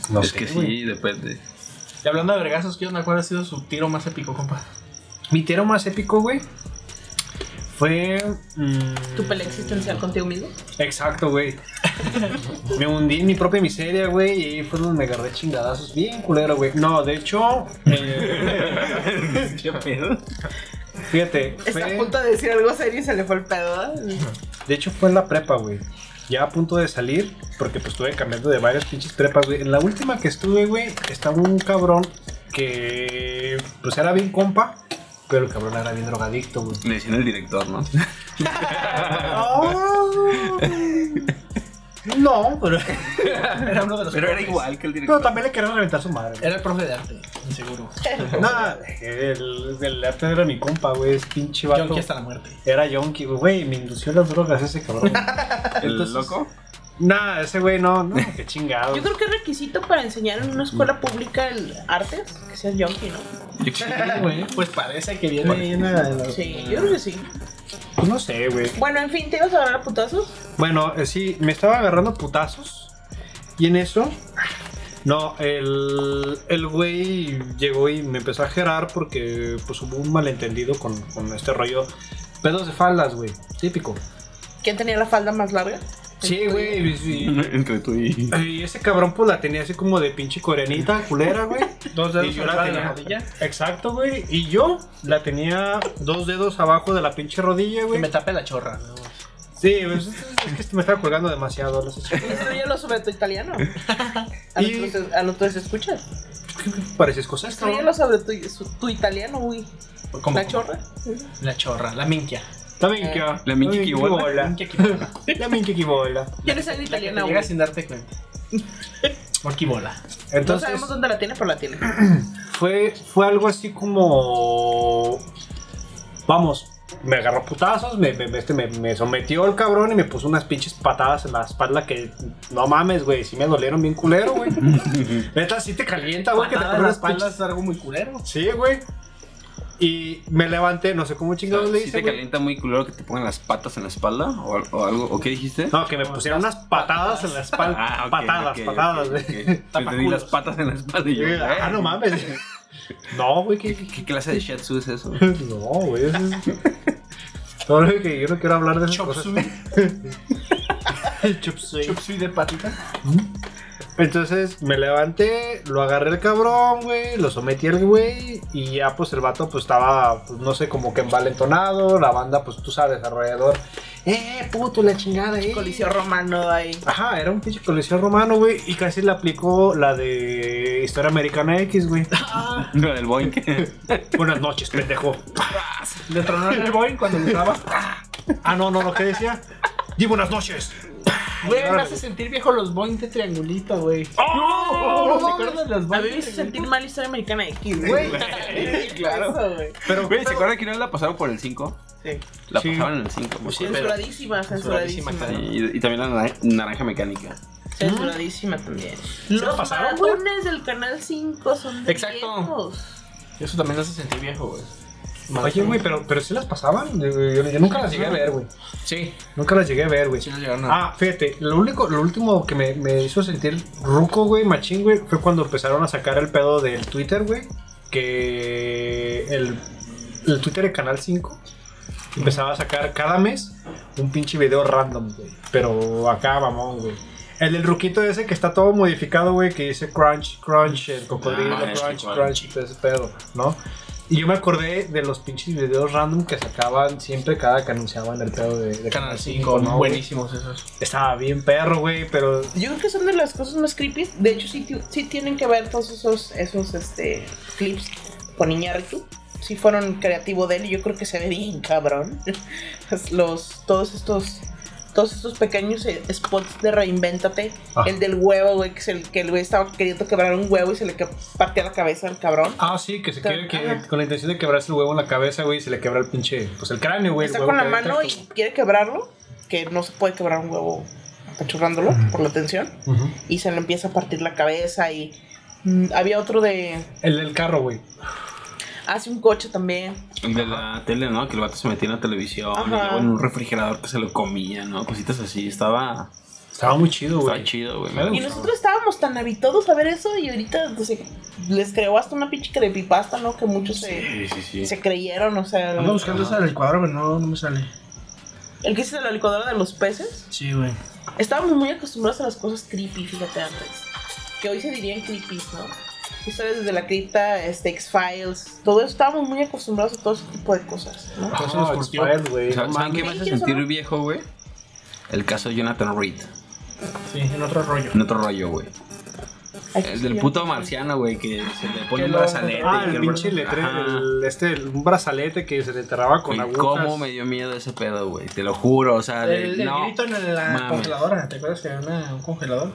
No es sé, que güey. sí, depende. Y hablando de vergazos, ¿qué onda? ¿Cuál ha sido su tiro más épico, compa? Mi tiro más épico, güey, fue. mm, ¿Tu pelea existencial contigo mismo? Exacto, güey. me hundí en mi propia miseria, güey, y ahí fue donde me agarré chingadazos. Bien culero, güey. No, de hecho. eh, ¿Qué pedo? fíjate. Está fue- a punto de decir algo serio y se le fue el pedo. ¿verdad? De hecho, fue en la prepa, güey. Ya a punto de salir, porque pues estuve cambiando de varias pinches prepas, güey. En la última que estuve, güey, estaba un cabrón que pues era bien compa, pero el cabrón era bien drogadicto, güey. Le decían el director, ¿no? No, pero, Era uno de los Pero era profes. igual que el pero director. también le querían reventar su madre. Era el profe de arte, seguro. Nada, el, el arte era mi compa, güey, es pinche vato. Yonki hasta la muerte. Era yonki, güey, me indució las drogas ese cabrón. ¿El Entonces- loco? Nah, ese güey no, no, qué chingado. Yo creo que es requisito para enseñar en una escuela pública el artes que seas yonki, ¿no? Sí, güey. Pues parece que viene ahí en la- Sí, yo creo que sí. Pues no sé, güey. Bueno, en fin, ¿te ibas a agarrar a putazos? Bueno, eh, sí, me estaba agarrando putazos. Y en eso. No, el, el güey llegó y me empezó a gerar porque pues hubo un malentendido con, con este rollo. Pedos de faldas, güey. Típico. ¿Quién tenía la falda más larga? Sí, güey. y- y- Entre tú y. Y ese cabrón pues la tenía así como de pinche coreanita, culera, güey. Dos dedos Y yo la de la tenía. rodilla. Exacto, güey. Y yo la tenía dos dedos abajo de la pinche rodilla, Que güey. me tape la chorra, ¿no? Sí, pues, es que me estaba colgando demasiado. No sé si- Instruyelo sobre tu italiano. A Y- nuestros escuchas. Pareces cosas, Instruyelo sobre tu, su- tu italiano, güey. ¿Cómo? La chorra. La chorra, la minquia. La minchia. La minchia que bola. La minchia que bola. La que te italiana, llega güey. sin darte cuenta. O aquí bola. No Entonces, sabemos dónde la tiene, pero la tiene. fue, fue algo así como. Vamos, me agarró putazos, me, me- este, me, me sometió el cabrón y me puso unas pinches patadas en la espalda que no mames, güey, sí me dolieron bien culero, güey. Neta, sí te calienta, güey, que te ponen en la las espalda pinches. es algo muy culero. Sí, güey. Y me levanté, no sé cómo chingados le ¿Sí hice, te güey. calienta muy culero que te pongan las patas en la espalda? ¿O, al- o algo? ¿O qué dijiste? No, que me pusieron unas patadas en la espalda. Ah, ok, patadas, patadas, ok, güey. ok. Te di las patas en la espalda y yo. Ah, ¿eh? no mames. No, güey, ¿qué, ¿Qué, qué clase de shiatsu es eso? No, güey, eso es... No, güey, que yo no quiero hablar de esas Chop cosas. Chop suey. De patita. Entonces me levanté, lo agarré el cabrón, güey, lo sometí al güey y ya pues el vato pues estaba, pues, no sé, como que envalentonado, la banda pues tú sabes, alrededor, eh, puto, la chingada, eh. Coliseo romano ahí. Ajá, era un pinche coliseo romano, güey, y casi le aplicó la de Historia Americana X, güey. Lo del boink. Buenas noches, pendejo. Le tronaron el Boeing cuando le. Ah, no, no, lo que decía. Di buenas noches. Güey, me hace sentir viejo los Boeing de triangulito, güey. ¡Oh! ¿Se acuerdan de los A Boeing? mí de me hizo sentir mal historia americana X, Güey, claro. Pero, Güey, ¿se acuerdan que no la pasaron por el 5? Sí. La pasaban en el 5. Pues Censuradísima, censuradísima. Censuradísima, Y, y también la naranja, mecánica. Censuradísima también. la Los pasaron, maratones del canal 5 son de Exacto. viejos. Eso también me hace sentir viejo, güey. Oye, güey, pero, pero sí las pasaban. Yo, yo- yo nunca las llegué a ver, güey. Sí, Nunca las llegué a ver, güey. sí nos llegaron a. Ah, fíjate, lo único, lo último que me, me hizo sentir ruco, güey, machín, güey, fue cuando empezaron a sacar el pedo del Twitter, güey. Que el, el Twitter de Canal 5 empezaba a sacar cada mes un pinche video random, güey. Pero acá, mamón, güey. El del ruquito ese que está todo modificado, güey, que dice crunch, crunch, el cocodrilo, Ah, crunch, sí, crunch, y todo ese pedo, ¿no? Y yo me acordé de los pinches videos random que sacaban siempre cada que anunciaban el pedo de, de Canal 5, ¿no, buenísimos esos. Estaba bien perro, güey, pero Yo creo que son de las cosas más creepy. De hecho, sí, sí tienen que ver todos esos, esos este, clips con Iñárritu. Sí fueron creativo de él y yo creo que se ve bien cabrón. Los, todos estos... Todos estos pequeños eh, spots de reinvéntate. Ah. El del huevo, güey, que, es el, que el güey estaba queriendo quebrar un huevo y se le partía la cabeza al cabrón. Ah, sí, que se quiere que Ajá. con la intención de quebrarse el huevo en la cabeza, güey, se le quebra el pinche, pues el cráneo, güey. el Está huevo con la mano y quiere quebrarlo. Que no se puede quebrar un huevo apachurrándolo por la tensión. Y se le empieza a partir la cabeza y Mm, había otro de. El del carro, güey. Hace un coche también. El de la tele, ¿no? Que el vato se metía en la televisión, y luego en un refrigerador que se lo comía, ¿no? Cositas así. Estaba, Estaba muy chido, estaba güey. chido, güey. Y nosotros estábamos tan habituados a ver eso y ahorita pues, se- les creó hasta una pinche creepypasta, ¿no? Que muchos se, Sí, sí, sí. se creyeron, o sea. Ando buscando esa del licuadora, pero no, no me sale. El que hice de la licuadora de los peces. Sí, güey. Estábamos muy acostumbrados a las cosas creepy, fíjate antes. Que hoy se dirían creepy, ¿no? Historias desde la cripta, este, X-Files, todo eso. Estábamos muy acostumbrados a todo ese tipo de cosas, ¿no? Eso nos No, curtió. X-Files, güey. ¿Saben no qué me hace ¿Quieres sentir hablar? viejo, güey? El caso de Jonathan Reed. Sí, en otro rollo. En otro rollo, güey. El del puto marciano, güey, que se le pone un lo- brazalete. Ah, el pinche letrero, Ajá. el, este, el- un brazalete que se le traba con Güey, agujas. ¿Cómo me dio miedo ese pedo, güey? Te lo juro, o sea, de- El, el no. grito en la mames. congeladora. ¿Te acuerdas que había una- un congelador?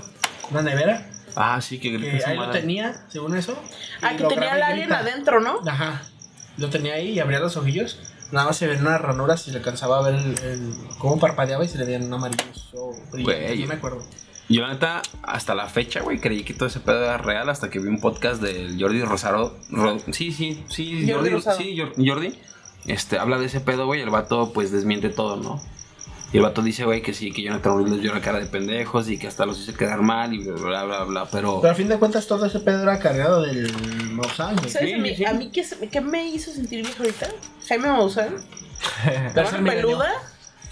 Una nevera. Ah, sí, que Que ahí lo tenía, según eso. Ah, que tenía el alien adentro, ¿no? Ajá. Lo tenía ahí y abría los ojillos. Nada más se ven unas ranuras y le alcanzaba a ver el, el- cómo parpadeaba y se le veían amarillos o brillantes. Güey. No me acuerdo. Yo, la neta, hasta la fecha, güey, creí que todo ese pedo era real hasta que vi un podcast del Jordi Rosado. Ro- sí, sí, sí, Jordi Jordi, sí, Jordi. Este, habla de ese pedo, güey, el vato, pues, desmiente todo, ¿no? Y el vato dice, güey, que sí, que Jonathan Reed les dio la cara de pendejos y que hasta los hizo quedar mal y bla, bla, bla, bla, pero... Pero a fin de cuentas todo ese pedo era cargado del Maussan. ¿Sabes Sí, a mí, sí. a mí qué, me hizo sentir viejo ahorita? Jaime Maussan, La. Peluda,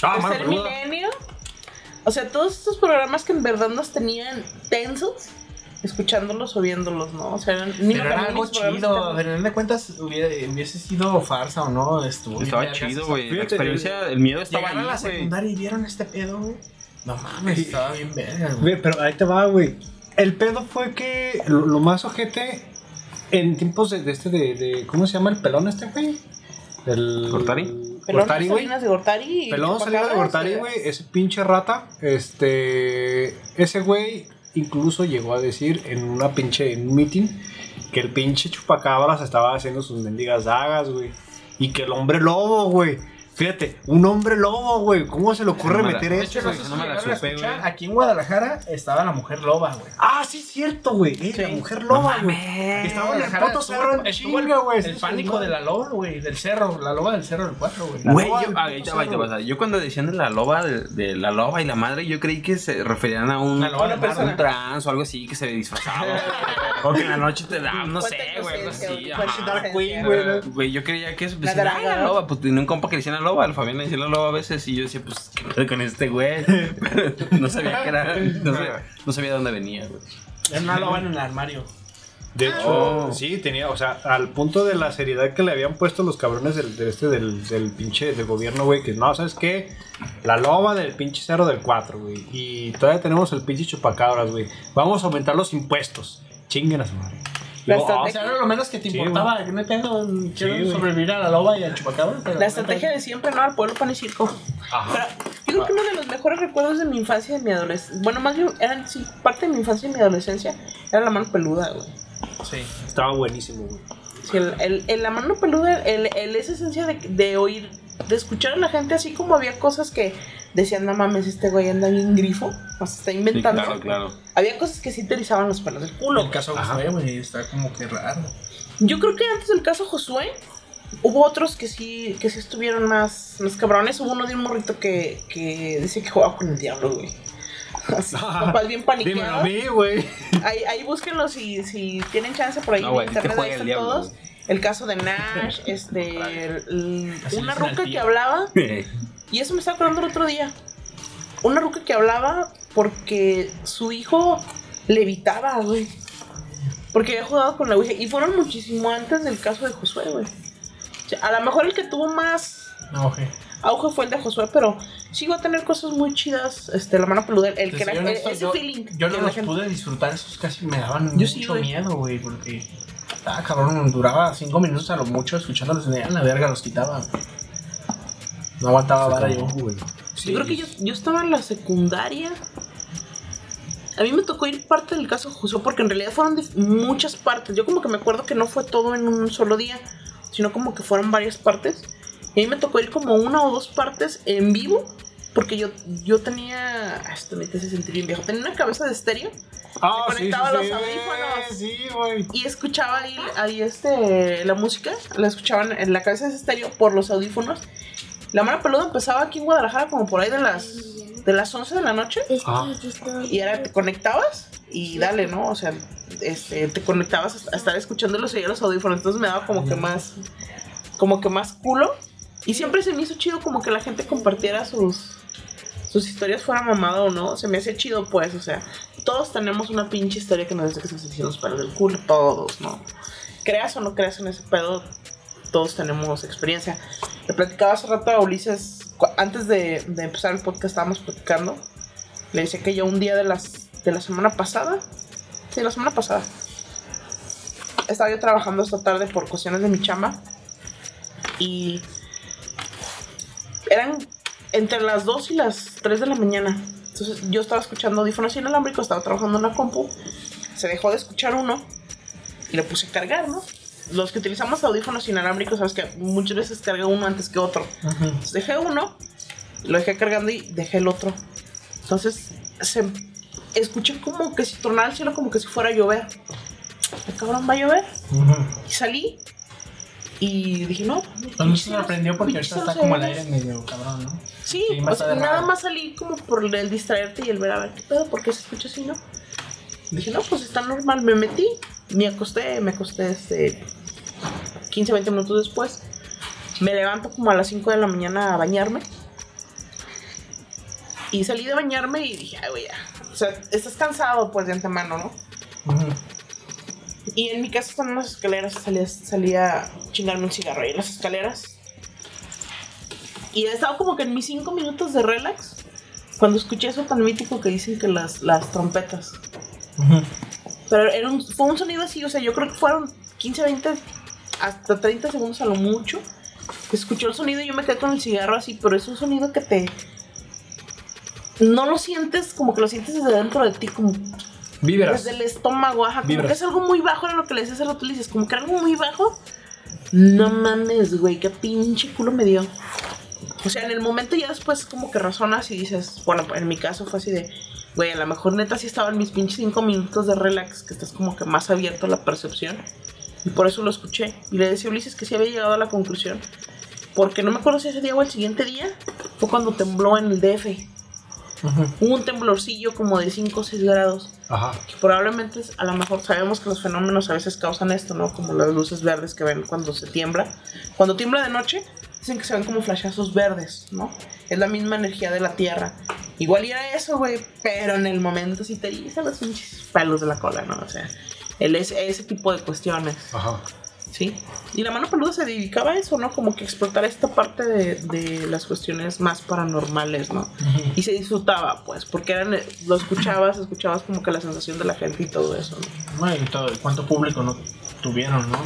Ah, Tercer. Milenio. O sea, todos estos programas que en verdad nos tenían tensos, escuchándolos o viéndolos, ¿no? O sea, eran, ni Pero era algo chido. A ver, en de cuentas hubiera, hubiese sido farsa o no. Estuvo Estaba chido, güey. La experiencia, el miedo estaba Llegaron ahí, a la güey. secundaria y vieron este pedo, güey. No mames, estaba bien verga, güey. Pero ahí te va, güey. El pedo fue que lo, lo más ojete en tiempos de, de este de, de- ¿Cómo se llama el pelón este, güey? El. ¿Gortari? Pelón Gortari, güey. De Gortari. Pelón salió de Gortari, güey. Ese pinche rata. Este. Ese güey incluso llegó a decir en una pinche. Meeting. Que el pinche chupacabras estaba haciendo sus mendigas dagas, güey. Y que el hombre lobo, güey. Fíjate, un hombre lobo, güey. ¿Cómo se le ocurre No me la- meter De hecho, no no me la supe. Aquí en Guadalajara estaba la mujer loba, güey. Ah, sí, es cierto, güey. Eh, La Sí. mujer loba, güey. Estaba en el puto cerro en estuvo chinga, güey. El pánico de la loba, güey, del cerro, la loba del cerro del 4, güey. Güey, yo, ah, yo cuando decían de la loba, de, de la loba y la madre, yo creí que se referían a un, un persona. trans o algo así que se disfrazaba. o que en la noche te da, no sé, güey, algo inocencia, así. güey, yo creía que eso, La decían, "Ay, la draga. loba, pues tenía un compa que le decían la loba, al Fabián le decían la loba a veces, y yo decía, pues, ¿qué pedo con este güey? no sabía que era, no sabía, no sabía de dónde venía, güey. Era una loba en el armario. De hecho, Oh. sí, tenía, o sea, al punto de la seriedad que le habían puesto los cabrones del, del este del, del pinche del gobierno, güey, que no, ¿sabes qué? La loba del pinche cerro del 4, güey. Y todavía tenemos el pinche chupacabras, güey. Vamos a aumentar los impuestos. Chinguen a su madre. La luego, estrategia- O sea, era lo menos que te Sí, importaba, que no pedo, quiero sobrevivir a la loba y al chupacabra. pero La estrategia de siempre, ¿no? Al pueblo pan y circo. Pero yo creo que uno de los mejores recuerdos de mi infancia y de mi adolescencia, bueno, más bien eran sí, parte de mi infancia y mi adolescencia, era la mano peluda, güey. Sí. estaba buenísimo, güey. Sí, el, el- el- la mano peluda, el, el- esa esencia de, de oír, de escuchar a la gente así como había cosas que decían, no mames, este güey anda bien grifo, o se está Sí, inventando. claro, claro. Había cosas que sí te erizaban los pelos del culo. El caso. Josué, güey, está como que raro. Yo creo que antes del caso Josué, hubo otros que sí, que sí estuvieron más, más cabrones. Hubo uno de un morrito que, que dice que jugaba con el diablo, güey. Así, papás bien Dímelo a paniqueados. mí, güey. Ahí, ahí búsquenlo si, si tienen chance por ahí No, en internet. Ahí el están diablo, todos. güey. El caso de Nash, este, el- una ruca que hablaba, y eso me estaba acordando el otro día. Una ruca que hablaba porque su hijo levitaba, güey. Porque había jugado con la Ouija. Y fueron muchísimo antes del caso de Josué, güey. O sea, a lo mejor el que tuvo más oje. auge fue el de Josué, pero sí iba a tener cosas muy chidas. Este, la mano peluda, el que honesto, ese yo, feeling. yo no los pude disfrutar, esos casi me daban Yo sí, mucho güey. miedo, güey, porque estaba cabrón, duraba cinco minutos a lo mucho escuchándolos a la verga los quitaba. güey. No aguantaba vara yo. güey. Yo creo que yo, yo estaba en la secundaria. A mí me tocó ir parte del caso Josué porque en realidad fueron dif- muchas partes. Yo como que me acuerdo que no fue todo en un solo día, sino como que fueron varias partes. Y a mí me tocó ir como una o dos partes en vivo porque yo, yo tenía... ah, Esto me hace sentir bien viejo. Tenía una cabeza de estéreo Ah, Me sí, sí, conectaba sí, los audífonos. Sí, güey. Y escuchaba ahí, ahí este, la música, la escuchaban en la cabeza de estéreo por los audífonos. La mano peluda empezaba aquí en Guadalajara como por ahí de las, de las 11 de la noche. Ah. Y era, te conectabas y dale, ¿no? O sea, este, te conectabas a estar escuchando los los audífonos. Entonces me daba como que más, como que más culo. Y siempre se me hizo chido como que la gente compartiera sus, sus historias fuera mamado o no. Se me hacía chido, pues, o sea, todos tenemos una pinche historia que nos dice que se nos hicieron los pelos del culo. Todos, ¿no? Creas o no creas en ese pedo, todos tenemos experiencia. Le platicaba hace rato a Ulises, antes de, empezar el podcast estábamos platicando. Le decía que yo un día de, las, de la semana pasada, sí, la semana pasada, estaba yo trabajando esta tarde por cuestiones de mi chamba. Y eran entre las 2 y las 3 de la mañana. Entonces yo estaba escuchando audífonos inalámbricos, estaba trabajando en la compu. Se dejó de escuchar uno y le puse a cargar, ¿no? Los que utilizamos audífonos inalámbricos, sabes que muchas veces carga uno antes que otro. Entonces dejé uno, lo dejé cargando y dejé el otro. Entonces se escuché como que si tronara el cielo, como que si fuera a llover. ¿El cabrón va a llover? Y salí y dije, no. Pues me sorprendió porque ahorita está como el aire medio cabrón, ¿no? Sí, Sí, o sea, nada más salí como por el distraerte y el ver a ver qué pedo, ¿por qué se escucha así, no? Dije, no, pues está normal, me metí, me acosté, me acosté este 15, 20 minutos después. Me levanto como a las 5 de la mañana a bañarme. Y salí de bañarme y dije, ay, güey, ya. O sea, estás cansado, pues, de antemano, ¿no? Y en mi casa están unas escaleras, salía, salía a chingarme un cigarro ahí en las escaleras. Y he estado como que en mis cinco minutos de relax, cuando escuché eso tan mítico que dicen que las, las trompetas. Pero era un, fue un sonido así, o sea, yo creo que fueron 15, 20, hasta 30 segundos a lo mucho. Escuchó el sonido y yo me quedé con el cigarro así, pero es un sonido que te... No lo sientes como que lo sientes desde dentro de ti, como Vibras. desde el estómago, ajá, como Vibras. que es algo muy bajo, era lo que le decías al otro, le dices, como que algo muy bajo. No mames, güey, qué pinche culo me dio. O sea, en el momento ya después como que razonas y dices, bueno, en mi caso fue así de, güey, a lo mejor neta sí estaba en mis pinches cinco minutos de relax, que estás como que más abierto a la percepción. Y por eso lo escuché. Y le decía a Ulises que sí había llegado a la conclusión. Porque no me acuerdo si ese día o el siguiente día fue cuando tembló en el DF. Hubo un temblorcillo como de 5 o 6 grados. Ajá. que probablemente a lo mejor sabemos que los fenómenos a veces causan esto, ¿no? Como las luces verdes que ven cuando se tiembla. Cuando tiembla de noche, dicen que se ven como flashazos verdes, ¿no? Es la misma energía de la Tierra. Igual era eso, güey, pero en el momento sí te erizan los pinches pelos de la cola, ¿no? O sea, el, ese, ese tipo de cuestiones, Ajá. ¿sí? Y la mano peluda se dedicaba a eso, ¿no? Como que explotar esta parte de, de las cuestiones más paranormales, ¿no? Y se disfrutaba, pues, porque eran, lo escuchabas, escuchabas como que la sensación de la gente y todo eso, ¿no? Bueno, y todo, ¿cuánto público no tuvieron, no?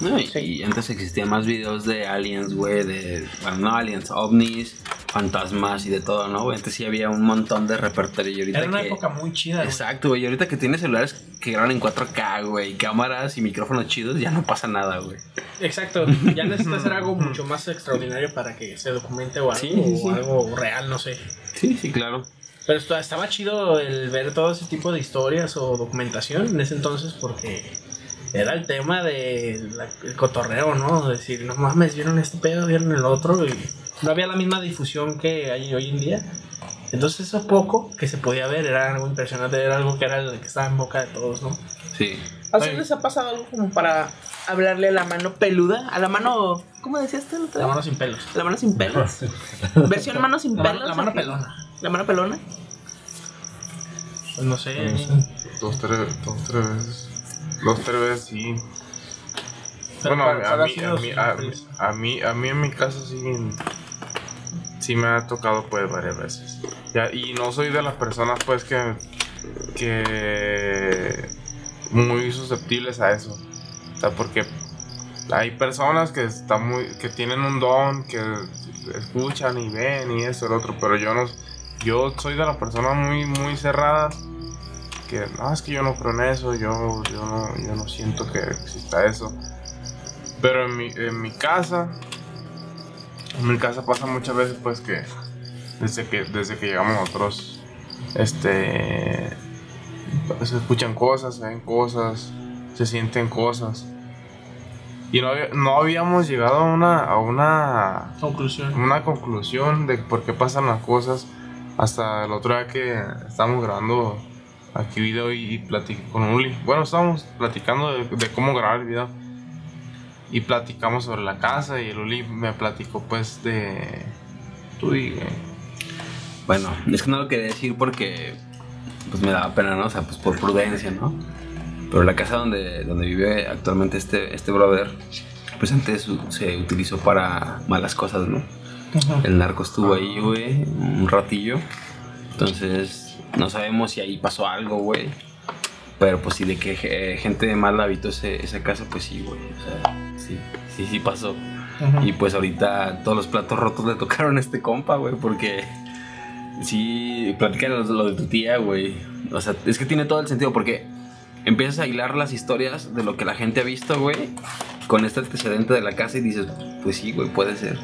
No, y, Sí. y antes existían más videos de aliens, güey, de, bueno, no aliens, ovnis, fantasmas y de todo, ¿no? güey? Antes sí había un montón de repertorio y ahorita Era una que... época muy chida, güey. Exacto, güey, y ahorita que tienes celulares que graban en 4K, güey, cámaras y micrófonos chidos, ya no pasa nada, güey. Exacto, ya necesitas hacer algo mucho más extraordinario para que se documente o algo, Sí, sí, sí. o algo real, no sé. Sí, sí, claro. Pero estaba chido el ver todo ese tipo de historias o documentación en ese entonces porque era el tema del cotorreo, ¿no? Decir, no mames, vieron este pedo, vieron el otro y no había la misma difusión que hay hoy en día. Entonces eso poco que se podía ver era algo impresionante, era algo que era el que estaba en boca de todos, ¿no? Sí. ¿A ustedes les ha pasado algo como para hablarle a la mano peluda? A la mano. ¿Cómo decías tú? La mano sin pelos. La mano sin pelos. Versión mano sin La pelos. la mano pelona. La mano pelona. Pues no sé. No sé. Dos, tres, dos, tres veces. Dos, tres veces, sí. Bueno, a, para mí, a, mí, a, a mí, a mí en mi caso sí, sí me ha tocado pues varias veces. Ya, y no soy de las personas pues que, que muy susceptibles a eso. O sea, porque hay personas que están muy, que tienen un don, que escuchan y ven y eso, el otro, pero yo no, yo soy de las personas muy, muy cerradas que no, es que yo no creo en eso, yo, yo, no, yo no siento que exista eso. Pero en mi, en mi casa, en mi casa pasa muchas veces pues que desde que, desde que llegamos nosotros, este, se escuchan cosas, se ven cosas, se sienten cosas. Y no, no habíamos llegado a una, a una, Conclusión. una conclusión de por qué pasan las cosas hasta el otro día que estábamos grabando aquí video y, y platiqué con Uli. Bueno, estábamos platicando de, de cómo grabar el video. Y platicamos sobre la casa y el Uli me platicó pues de... Tú dime. Bueno, es que no lo quería decir porque pues me daba pena, ¿no? O sea, pues por prudencia, ¿no? Pero la casa donde, donde vive actualmente este, este brother, pues antes se utilizó para malas cosas, ¿no? El narco estuvo ahí, güey, un ratillo. Entonces, no sabemos si ahí pasó algo, güey. Pero pues sí, de que eh, gente de mal habitó ese- esa casa, pues sí, güey. O sea, sí, sí, sí pasó. Y pues ahorita todos los platos rotos le tocaron a este compa, güey, porque sí, platican lo, lo de tu tía, güey. O sea, es que tiene todo el sentido porque empiezas a hilar las historias de lo que la gente ha visto, güey, con este antecedente de la casa y dices, pues sí, güey, puede ser.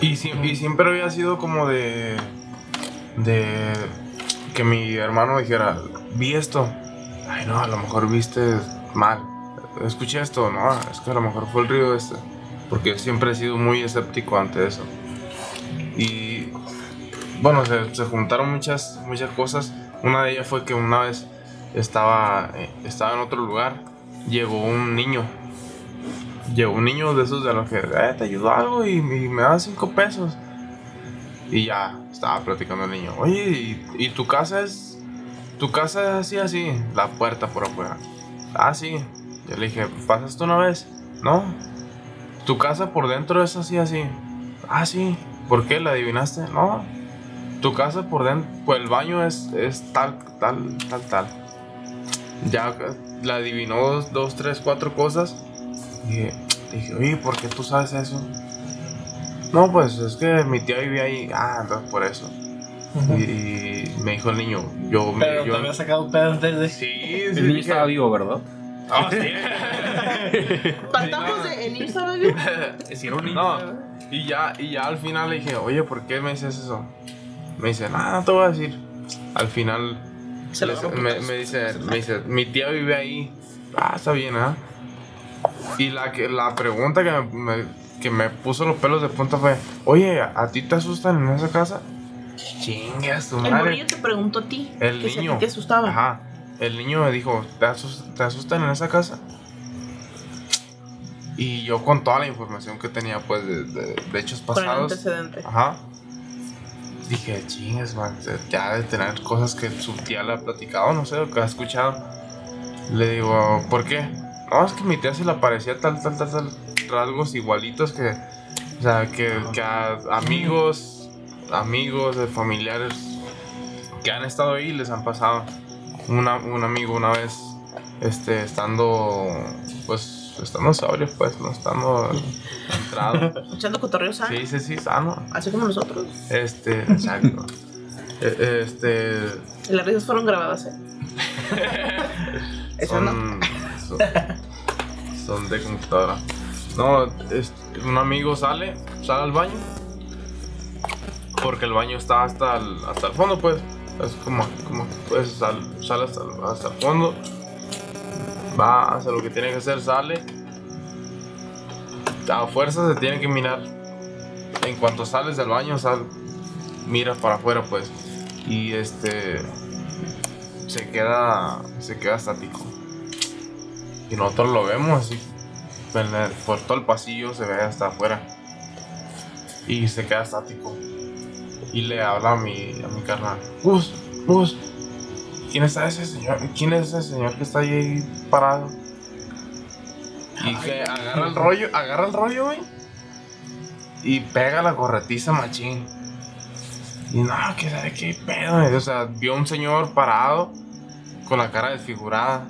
Y, y siempre había sido como de. de. Que mi hermano dijera, vi esto. Ay, no, a lo mejor viste mal. Escuché esto, no, es que a lo mejor fue el río este. Porque siempre he sido muy escéptico ante eso. Y. bueno, se, juntaron muchas, muchas cosas. Una de ellas fue que una vez estaba, eh, estaba en otro lugar. Llegó un niño llegó un niño de esos de los que eh, te ayudó algo y, y me da cinco pesos. Y ya estaba platicando el niño. Oye, ¿y, tu casa es. Tu casa es así, así. La puerta por afuera. Ah, sí. Yo le dije, ¿pasaste una vez? No. Tu casa por dentro es así, así. Ah, sí. ¿Por qué? ¿La adivinaste? No. Tu casa por dentro, pues el baño es, es tal, tal, tal, tal. Ya la adivinó dos, dos, tres, cuatro cosas. Y dije, oye, ¿por qué tú sabes eso? No, pues es que mi tía vivía ahí. Ah, entonces por eso. Y, y me dijo el niño, yo me. Pero yo, te había sacado un pedo antes de. Sí, sí. El niño estaba vivo, ¿verdad? "Ah, sí". Partamos de en Instagram. Si era un No, y ya, y ya al final le dije, oye, ¿por qué me dices eso? Me dice, nada, no te voy a decir. Al final Se lo les- me, me dice, me dice, mi tía vive ahí. Ah, está bien, ¿ah? Y la, que, la pregunta que me, me- que me puso los pelos de punta fue, oye, ¿a ti te asustan en esa casa? Chingas, tu El madre. morrillo te preguntó a ti. El que si a ti niño. te asustaba. Ajá. El niño me dijo, ¿te, asus- te asustan en esa casa? Y yo con toda la información que tenía, pues, de, de- de hechos Con el pasados. antecedente. Ajá. Dije, chingas, man, ya de tener cosas que su tía le ha platicado, no sé, o que ha escuchado. Le digo, ¿por qué? No, es que mi tía se le aparecía tal, tal, tal, tal, rasgos igualitos que, o sea, que, que a amigos, amigos, de familiares que han estado ahí les han pasado. Una- un amigo una vez, este, estando, pues, estando sobrio, pues, no estando entrado. Echando cotorreo sano. Sí, sí, sí, sano. Así como nosotros. Este, exacto. E- Este, las risas fueron grabadas, ¿eh? Eso no. son, son, son de computadora. No, un amigo sale, sale al baño. Porque el baño está hasta el, hasta el fondo, pues. Es como, como pues sal- sale hasta, el- hasta el fondo. Va, hace lo que tiene que hacer, sale. A fuerza se tiene que mirar. En cuanto sales del baño, sal, mira para afuera, pues. Y este se queda se queda estático. Y nosotros lo vemos así. El- Por todo el pasillo se ve hasta afuera. Y se queda estático. Y le habla a mi, a mi carnal. Gus, Gus, ¿quién está ese señor? ¿Quién es ese señor que está ahí parado? Y que agarra el rollo, agarra el rollo, güey. Y pega la corretiza machín. Y no, que sabe qué pedo. güey. O sea, vio un señor parado con la cara desfigurada.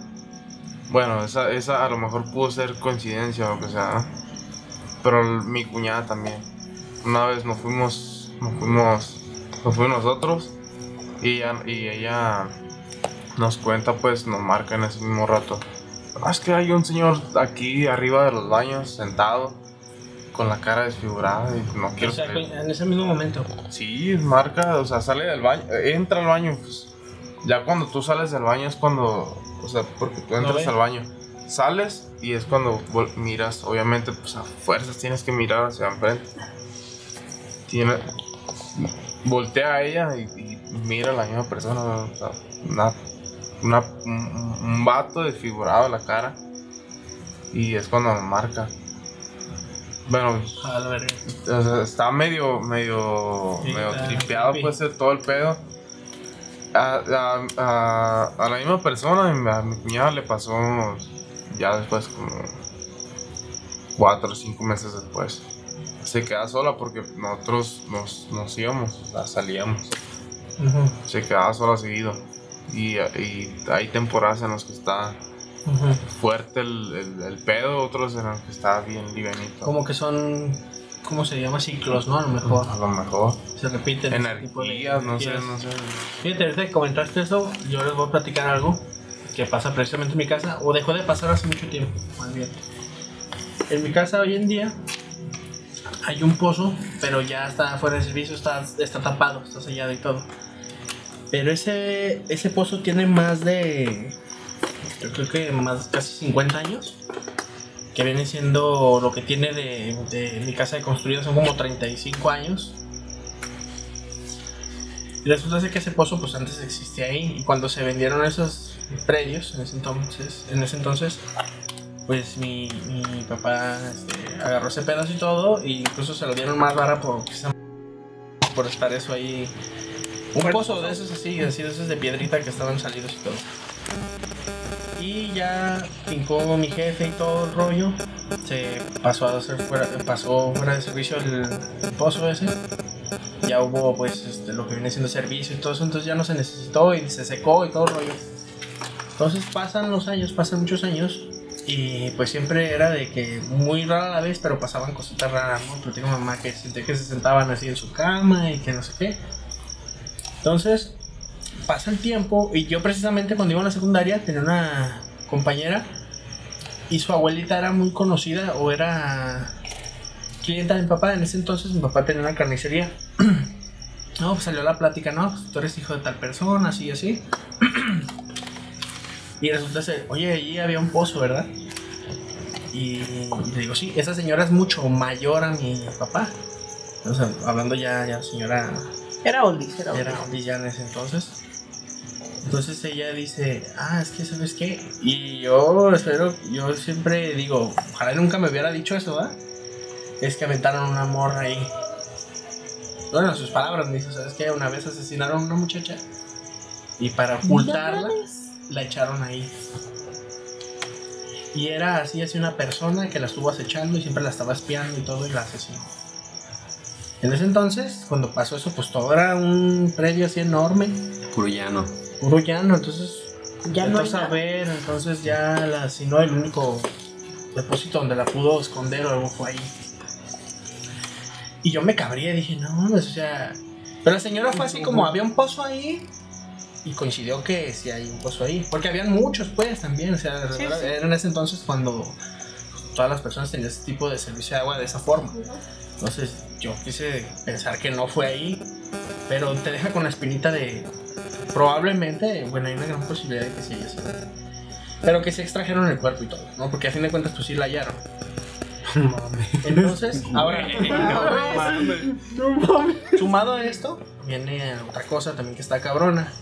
Bueno, esa, esa a lo mejor pudo ser coincidencia o lo que sea. Pero mi cuñada también. Una vez nos fuimos, nos fuimos, nos fuimos nosotros y ella, y ella nos cuenta, pues nos marca en ese mismo rato. "Ah, es que hay un señor aquí arriba de los baños sentado con la cara desfigurada y no O quiero sea, creer". en ese mismo momento. Sí, marca, o sea, sale del baño, entra al baño, pues, Ya cuando tú sales del baño es cuando, o sea, porque tú entras al baño, sales y es cuando miras, obviamente, pues a fuerzas tienes que mirar hacia enfrente. Tiene, voltea a ella y, y mira a la misma persona, o sea, una, una- un, un vato desfigurado en la cara y es cuando me marca. Bueno, o sea, está medio, medio, medio tripeado, puede ser todo el pedo. A, a- a- a la misma persona, a mi- cuñada le pasó ya después, como cuatro o cinco meses después. Se queda sola porque nosotros nos, nos íbamos, sea, salíamos. Se quedaba sola seguido. Y, y hay temporadas en las que está fuerte el, el, el pedo, otros en los que está bien livianito. Como que son, ¿cómo se llama? Ciclos, ¿no? A lo mejor A lo mejor. Se repiten. ese tipo de Energías, no sé, no sé. Fíjate, ahorita que comentaste eso, yo les voy a platicar algo que pasa precisamente en mi casa, o dejó de pasar hace mucho tiempo, más bien. En mi casa hoy en día hay un pozo, pero ya está fuera de servicio, está, está tapado, está sellado y todo. Pero ese, ese pozo tiene más de, yo creo que más casi 50 años, que viene siendo lo que tiene de, de mi casa de construida, son como 35 años. Y resulta ser que ese pozo pues antes existía ahí y cuando se vendieron esos predios en ese entonces, en ese entonces pues mi, mi papá este, agarró ese pedazo y todo e incluso se lo dieron más vara por, por estar eso ahí. Un pozo de esos así, así de esos de piedrita que estaban salidos y todo. Y ya fincó mi jefe y todo el rollo. Se pasó a hacer fuera, pasó fuera de servicio el, el pozo ese ya hubo pues este, lo que viene siendo servicio y todo eso, entonces ya no se necesitó y se secó y todo el rollo. Entonces pasan los años, pasan muchos años y pues siempre era de que muy rara la vez, pero pasaban cositas raras, ¿no? Platico mamá que sentía que se sentaban así en su cama y que no sé qué. Entonces pasa el tiempo y yo precisamente cuando iba a la secundaria tenía una compañera y su abuelita era muy conocida o era clienta de mi papá. En ese entonces mi papá tenía una carnicería. No, pues salió la plática, no, pues tú eres hijo de tal persona, así, así. Y resulta ser, oye, allí había un pozo, ¿verdad? Y, y le digo, sí, esa señora es mucho mayor a mi papá. O sea, hablando ya, ya señora Era oldies, era oldies. era Andy ya en ese entonces. Entonces ella dice, ah, es que sabes qué. Y yo espero, yo siempre digo, ojalá nunca me hubiera dicho eso, ¿verdad? Es que aventaron una morra ahí. Bueno, en sus palabras me dice, ¿sabes qué? Una vez asesinaron a una muchacha y para ocultarla la echaron ahí. Y era así, así una persona que la estuvo acechando y siempre la estaba espiando y todo y la asesinó. En ese entonces, cuando pasó eso, pues todo era un predio así enorme, Puro llano. puro llano, entonces Ya no a ver, entonces ya la asesinó el único depósito donde la pudo esconder o algo fue ahí. Y yo me cabría, dije, no, mames, o sea. Pero la señora fue así como había un pozo ahí. Y coincidió que sí hay un pozo ahí. Porque habían muchos, pues, también. O sea, Sí, era sí. era en ese entonces cuando todas las personas tenían ese tipo de servicio de agua de esa forma. Entonces, yo quise pensar que no fue ahí. Pero te deja con la espinita de. Probablemente, bueno, hay una gran posibilidad de que sí haya sido. Pero que se extrajeron el cuerpo y todo, ¿no? Porque a fin de cuentas, pues sí la hallaron. Entonces, ahora, sumado a esto, viene otra cosa también que está cabrona.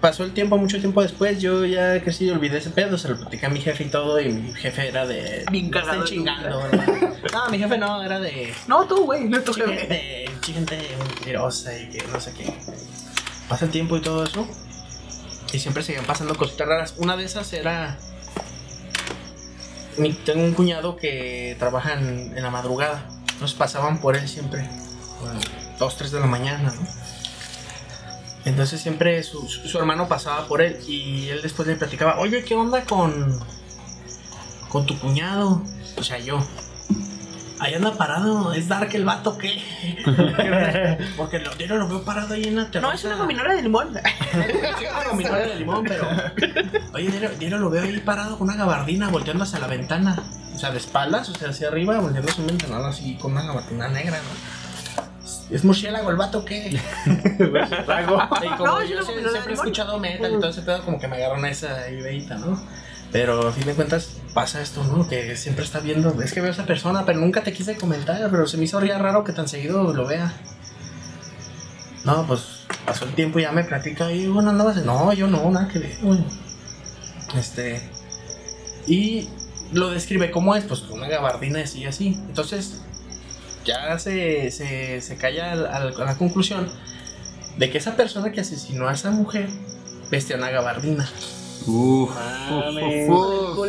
Pasó el tiempo, mucho tiempo después, yo ya crecí y olvidé ese pedo, se lo platicé a mi jefe y todo, y mi jefe era de... Bien "Me cagado estén chingando, ¿verdad?". No, mi jefe no, era de... No, tú, güey, no tú, "Che güey. gente, gente mentirosa y que no sé qué. Pasa el tiempo y todo eso. Y siempre seguían pasando cositas raras. Una de esas era. Mi- tengo un cuñado que trabaja en, la madrugada. Entonces pasaban por él siempre. bueno, Dos, tres de la mañana, ¿no? Entonces siempre su, su- su hermano pasaba por él y él después le platicaba, oye, ¿qué onda con, con tu cuñado? O sea, yo. Ahí anda parado, es Dark el vato, ¿qué? Porque lo, yo no lo veo parado ahí en la terraza. No, es una combinadora de limón. Sí, una combinadora de limón, pero. Oye, Diario lo veo ahí parado con una gabardina volteando hacia la ventana. O sea, de espaldas, o sea, hacia arriba, volteando hacia una ventana así con una gabardina negra, ¿no? ¿Es murciélago el vato qué? Trago. Y como No, yo yo siempre he escuchado metal y todo ese pedo, como que me agarran esa ideita, ¿no? Pero a fin de cuentas pasa esto, ¿no? Que siempre está viendo, es que veo a esa persona, pero nunca te quise comentar, pero se me hizo ya raro que tan seguido lo vea. No, pues pasó el tiempo y ya me platica y bueno, andabas, no, yo no, nada que ver, güey. Este, y lo describe como es, pues una gabardina y así. Entonces, ya se, se, se calla al- al- a la conclusión de que esa persona que asesinó a esa mujer vestía una gabardina. Uf. Mames. uf, uf.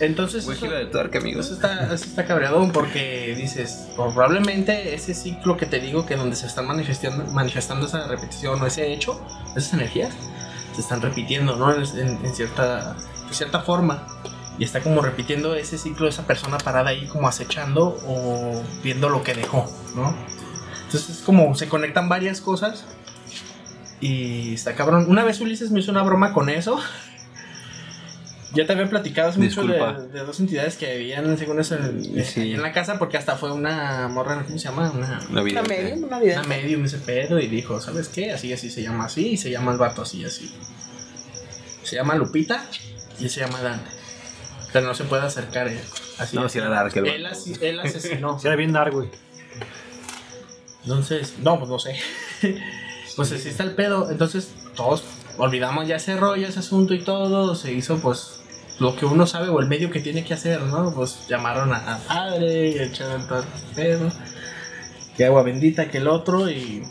Entonces, Buen eso, giro de tuerca, amigos. eso está, eso está cabreadón porque dices, probablemente ese ciclo que te digo que donde se están manifestando, manifestando esa repetición o ese hecho, esas energías, se están repitiendo, ¿no? En, en- en cierta, de cierta forma. Y está como repitiendo ese ciclo de esa persona parada ahí como acechando o viendo lo que dejó, ¿no? Entonces es como se conectan varias cosas y está cabrón. Una vez Ulises me hizo una broma con eso. Ya te había platicado hace mucho de, de dos entidades que vivían, según eso, en, Sí. ahí en la casa, porque hasta fue una morra, ¿cómo se llama? Una, Una vida. Una medium, una medium ese pedo y dijo, ¿sabes qué? Así, así se llama así y se llama el vato así, así. Se llama Lupita y se llama Dante. Pero no se puede acercar él. Así No, si era dark el él, asi- él asesinó. Sí, era bien dark, güey. Entonces, no, pues no sé. pues así está el pedo. Entonces, todos olvidamos ya ese rollo, ese asunto y todo. Se hizo, pues, lo que uno sabe o el medio que tiene que hacer, ¿no? Pues llamaron a, a padre y echaron todo el pedo. Que agua bendita, que el otro y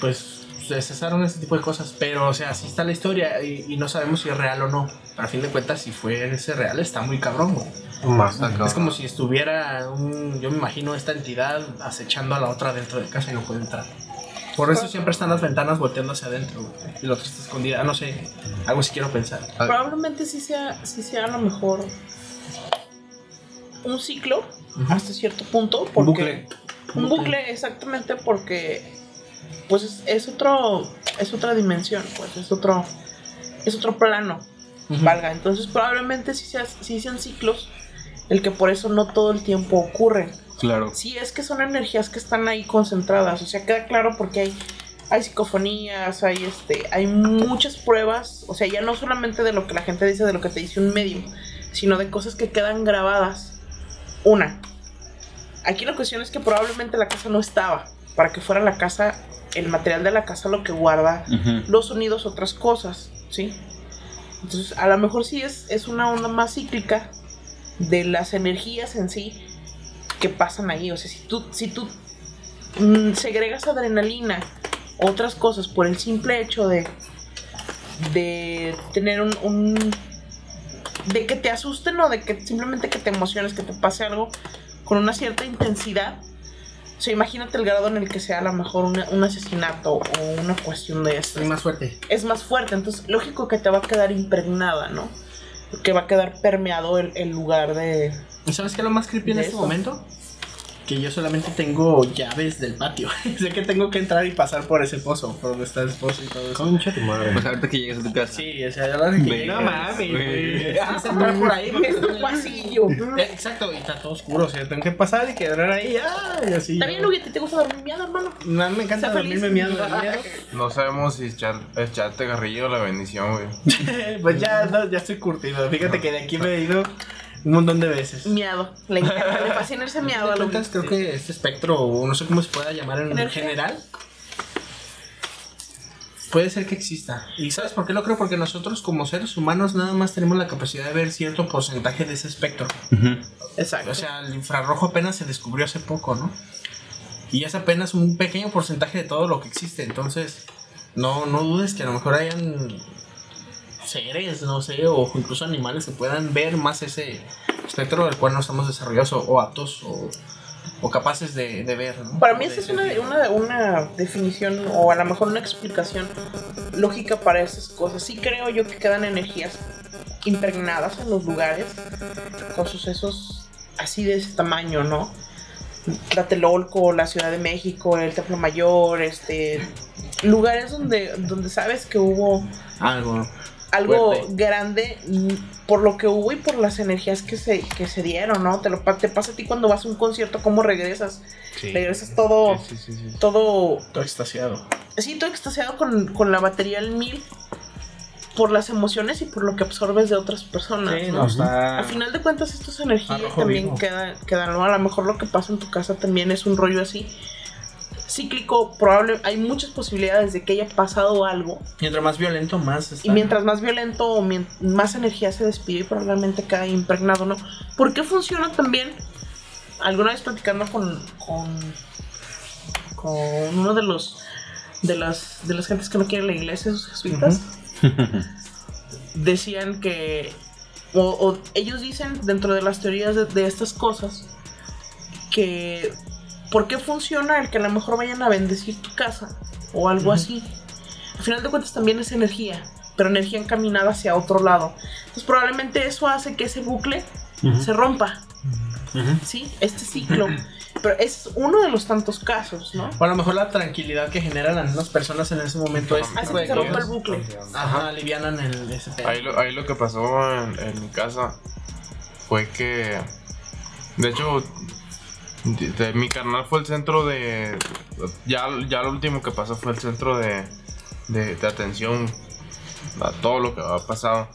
pues se cesaron ese tipo de cosas. Pero, o sea, así está la historia y, y no sabemos si es real o no. A fin de cuentas, si fue ese real, está muy cabrón, güey. Más. Está cabrón. Es como si estuviera un, yo me imagino esta entidad acechando a la otra dentro de casa y no puede entrar. Por eso siempre están las ventanas volteando hacia adentro güey, y la otra está escondida. Ah, no sé, algo sí quiero pensar. Probablemente sí sea, sí sea a lo mejor un ciclo hasta cierto punto. Porque, Un bucle. Un bucle, exactamente, porque pues es, es otro, es otra dimensión, pues es otro, es otro plano, valga. Entonces probablemente sí, sea, sí sean ciclos, el que por eso no todo el tiempo ocurren. Claro. Sí, es que son energías que están ahí concentradas, o sea, queda claro porque hay, hay psicofonías, hay este, hay muchas pruebas, o sea, ya no solamente de lo que la gente dice, de lo que te dice un medio, sino de cosas que quedan grabadas. Una, aquí la cuestión es que probablemente la casa no estaba, para que fuera la casa, el material de la casa lo que guarda los sonidos, otras cosas, ¿sí? Entonces, a lo mejor sí es, es una onda más cíclica de las energías en sí que pasan ahí. O sea, si tú, si tú mm, segregas adrenalina, otras cosas, por el simple hecho de, de tener un, un- de que te asusten o de que simplemente que te emociones, que te pase algo con una cierta intensidad. O sea, imagínate el grado en el que sea a lo mejor una- un asesinato o una cuestión de esto Soy más fuerte. es más fuerte. Entonces, lógico que te va a quedar impregnada, ¿no? Que va a quedar permeado el, el lugar de. ¿Y sabes qué es lo más creepy en este eso. momento? Que yo solamente tengo llaves del patio. sé que tengo que entrar y pasar por ese pozo, por donde está el pozo y todo eso. Concha tu madre. Pues ahorita que llegues a tu casa. Sí, o sea, ya la que llegues, no mames, güey. Vas a entrar por ahí, Es un pasillo. Eh, Exacto, y está todo oscuro, o sea, tengo que pasar y quedar ahí, ah, y así. Está bien, Luis, ¿te gusta dormir miado, hermano? No, me encanta dormirme feliz. miado de miedo. No sabemos si echar, echarte garrillo o la bendición, güey. pues ya, no, ya estoy curtido. Fíjate que de aquí me he ido un montón de veces. Miado. Le encanta, le fascina ese miado. Entonces, creo que este espectro, o no sé cómo se pueda llamar en ¿Energía? general, puede ser que exista. ¿Y sabes por qué lo creo? Porque nosotros como seres humanos nada más tenemos la capacidad de ver cierto porcentaje de ese espectro. Exacto. O sea, el infrarrojo apenas se descubrió hace poco, ¿no? Y es apenas un pequeño porcentaje de todo lo que existe. Entonces, no, no dudes que a lo mejor hayan seres, no sé, o incluso animales que puedan ver más ese espectro del cual no estamos desarrollados o, o aptos o, o capaces de, de ver, ¿no? Para mí esa es una, una, una definición o a lo mejor una explicación lógica para esas cosas. Sí creo yo que quedan energías impregnadas en los lugares con sucesos así de ese tamaño, ¿no? Tlatelolco, la Ciudad de México, el Templo Mayor, este lugares donde, donde sabes que hubo Algo. Algo Fuerte. grande por lo que hubo y por las energías que se, que se dieron, ¿no? Te, lo, te pasa a ti cuando vas a un concierto, cómo regresas. Sí. Regresas todo, Sí, sí, sí, sí. todo, Todo extasiado. sí, todo extasiado con, con la batería al mil por las emociones y por lo que absorbes de otras personas, Sí, ¿no? no, está. Al final de cuentas, esto es energía y Arrojo también vivo. queda, queda, ¿no? A lo mejor lo que pasa en tu casa también es un rollo así. Cíclico, probable, hay muchas posibilidades de que haya pasado algo. Mientras más violento, más está. Y mientras más violento más energía se despide y probablemente queda impregnado, ¿no? ¿Por qué funciona también? Alguna vez platicando con, con, con uno de los de las de las gentes que no quieren la iglesia, esos jesuitas, decían que o, o ellos dicen dentro de las teorías de, de estas cosas que ¿por qué funciona el que a lo mejor vayan a bendecir tu casa o algo así? Al final de cuentas también es energía, pero energía encaminada hacia otro lado. Entonces probablemente eso hace que ese bucle se rompa, ¿sí? Este ciclo. Pero es uno de los tantos casos, ¿no? O a lo mejor la tranquilidad que generan las mismas personas en ese momento es Hace tipo que se rompa el bucle. Ajá, alivianan el ese. Ahí lo, ahí lo que pasó en, en mi casa fue que, de hecho, de- de- mi carnal fue el centro de, ya, ya lo último que pasó fue el centro de, de, de atención a todo lo que ha pasado,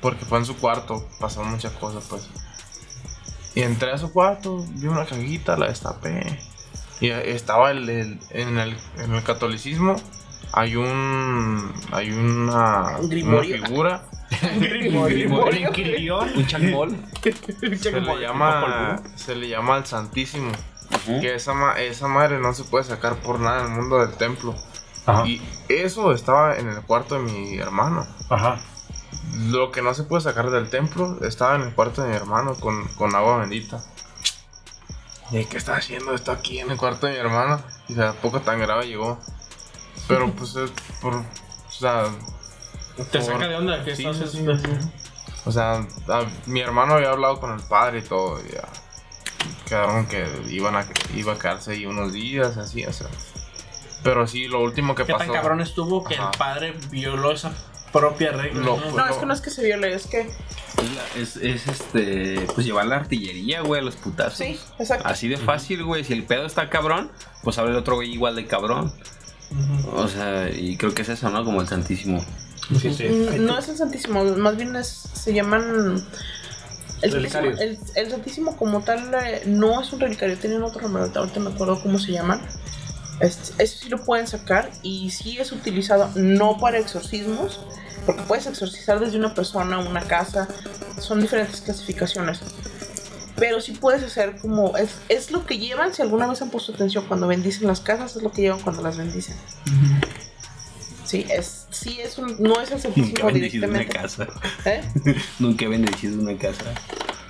porque fue en su cuarto, pasaron muchas cosas pues. Y entré a su cuarto, vi una cajita, la destapé. Y estaba el, el- en, el, en el catolicismo. Hay un. Hay. Una figura. Un chacmol. Se le llama. Se le llama al Santísimo. Que esa, ma- esa madre no se puede sacar por nada en el mundo del templo. Ajá. Y eso estaba en el cuarto de mi hermano. Ajá. Lo que no se puede sacar del templo estaba en el cuarto de mi hermano con, con agua bendita. ¿Y qué está haciendo esto aquí en el cuarto de mi hermano? Y de a poco tan grave llegó. Pero pues es por. O sea. Te por- saca de onda que Sí, estás sí, sí, sí. O sea, a- mi hermano había hablado con el padre y todo. Y ya quedaron que iban a, iba a quedarse ahí unos días, así, o sea. Pero sí, lo último que ¿Qué pasó. tan cabrón estuvo que Ajá. el padre violó esa propia regla? Lo- ¿no? Es que no es que se viole, es que. Es, es, este, pues llevar la artillería, güey, a los putazos. Sí, exacto. Así de fácil, güey. Si el pedo está cabrón, pues habla el otro güey igual de cabrón. O sea, y creo que es eso, ¿no? Como el Santísimo. Sí, sí. Mm, No es el Santísimo, más bien es, se llaman. El Santísimo, Relicarios. el, el Santísimo como tal eh, no es un relicario, tienen otro nombre, ahorita me acuerdo cómo se llaman. Este, eso sí lo pueden sacar y sí es utilizado no para exorcismos, porque puedes exorcizar desde una persona, una casa, son diferentes clasificaciones. Pero sí puedes hacer como, es, es lo que llevan, si alguna vez han puesto atención cuando bendicen las casas, es lo que llevan cuando las bendicen. Sí, es, sí es un, no es el Nunca bendecido una casa. ¿Eh? Nunca he bendecido una casa.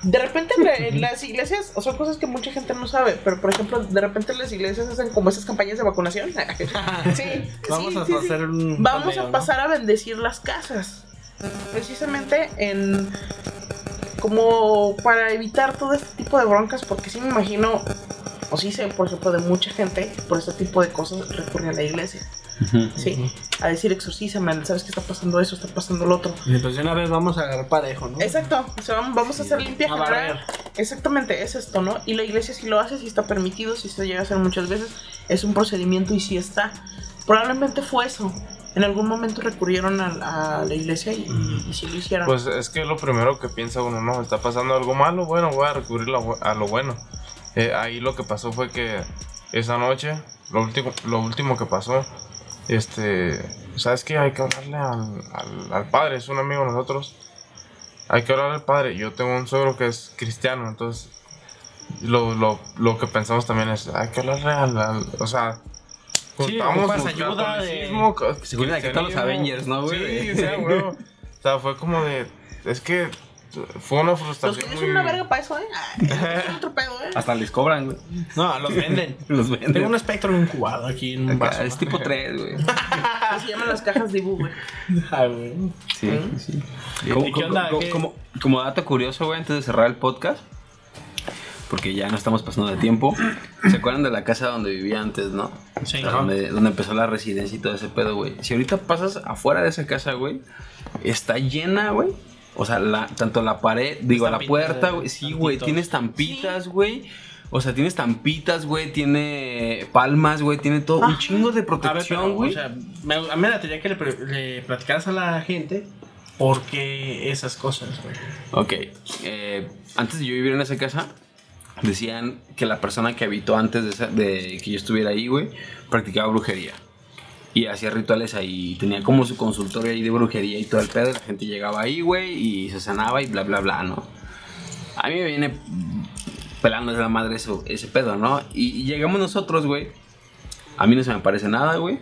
De repente la- en las iglesias, son cosas que mucha gente no sabe, pero por ejemplo, de repente las iglesias hacen como esas campañas de vacunación. sí, Vamos sí, a sí, sí. hacer un. Vamos a ¿no? pasar a bendecir las casas. Precisamente en como para evitar todo este tipo de broncas, porque sí me imagino, o sí sé, por ejemplo, de mucha gente por este tipo de cosas recurre a la iglesia. Sí, a decir exorcízame, sabes que está pasando eso, está pasando lo otro. Y entonces una vez vamos a agarrar parejo, ¿no? Exacto, o sea, vamos- a hacer limpia A general. Exactamente, es esto, ¿no? Y la iglesia si lo hace, si está permitido, si se llega a hacer muchas veces, es un procedimiento y sí está. Probablemente fue eso. En algún momento recurrieron a, a la iglesia y, y, sí lo hicieron. Pues es que lo primero que piensa uno, no, está pasando algo malo, bueno, voy a recurrir a lo bueno. Eh, ahí lo que pasó fue que esa noche, lo último, lo último que pasó, este, ¿sabes qué? Hay que hablarle al, al, al padre, es un amigo de nosotros. Hay que hablarle al padre. Yo tengo un suegro que es cristiano, entonces lo, lo, lo que pensamos también es, hay que hablarle al, al- o sea, Sí, juntamos su ayuda de- catolicismo, ca- Se cuenta que todos los. Avengers, ¿no, güey? Sí, o sea, huevo. O sea, fue como de, es que fue una Los frustración que muy... una verga para eso, ¿eh? Ay, es otro pedo, ¿eh? Hasta les cobran, güey. No, los venden. Los Tengo venden. un espectro incubado aquí en un vaso. es tipo 3, güey. Se llaman las cajas de Ibu, güey. Ah, güey. Sí, sí. ¿Y Como, qué onda? ¿Qué? como- como dato curioso, güey, antes de cerrar el podcast, porque ya no estamos pasando de tiempo. ¿Se acuerdan de la casa donde vivía antes, no? Sí. O sea, donde, donde empezó la residencia y todo ese pedo, güey. Si ahorita pasas afuera de esa casa, güey, está llena, güey. O sea, la, tanto la pared, digo, la puerta, güey. Sí, güey, tiene estampitas, güey. O sea, tiene estampitas, güey, tiene palmas, güey, tiene todo. Un Ajá. chingo de protección, güey. o sea, me, a mí me gustaría que le, pre- le platicaras a la gente por qué esas cosas, güey. Ok, eh, antes de yo vivir en esa casa, decían que la persona que habitó antes de, esa- de que yo estuviera ahí, güey, practicaba brujería. Y hacía rituales ahí, tenía como su consultorio ahí de brujería y todo el pedo. La gente llegaba ahí, güey, y se sanaba y bla, bla, bla, ¿no? A mí me viene pelando de la madre eso, ese pedo, ¿no? Y, y llegamos nosotros, güey. A mí no se me parece nada, güey.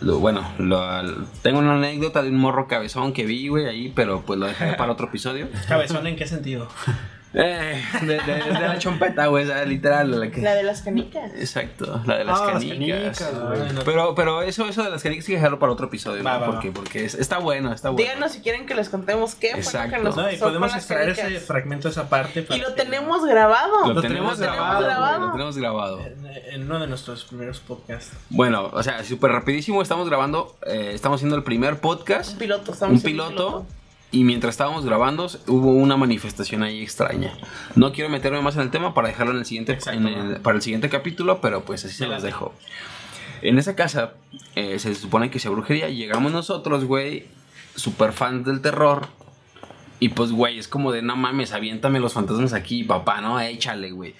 Lo, bueno, lo- tengo una anécdota de un morro cabezón que vi, güey, ahí, pero pues lo dejaré para otro episodio. Cabezón, ¿en qué sentido? Eh, de, de- de la chompeta, güey, literal. La que... La de las canicas. Exacto, la de las Ah, las canicas. canicas, no. Pero, pero eso, eso de las canicas hay que dejarlo para otro episodio, Va, ¿no? va, va. porque, porque es- está bueno, está bueno. Díganos si quieren que les contemos qué fue lo Exacto. que nos No, y podemos extraer ese fragmento, esa parte. Y para lo que- tenemos grabado. Lo, Lo tenemos, tenemos grabado, grabado. güey, lo tenemos grabado. En, en uno de nuestros primeros podcasts. Bueno, o sea, súper rapidísimo, estamos grabando, eh, estamos haciendo el primer podcast, Un piloto, estamos un haciendo piloto, y mientras estábamos grabando hubo una manifestación ahí extraña. No quiero meterme más en el tema para dejarlo en el siguiente, Exacto. en el- para el siguiente capítulo, pero pues así se late. dejo. En esa casa eh, se supone que sea brujería. Llegamos nosotros, güey, super fans del terror. Y pues, güey, es como de no mames, aviéntame los fantasmas aquí, papá, ¿no? Échale, güey.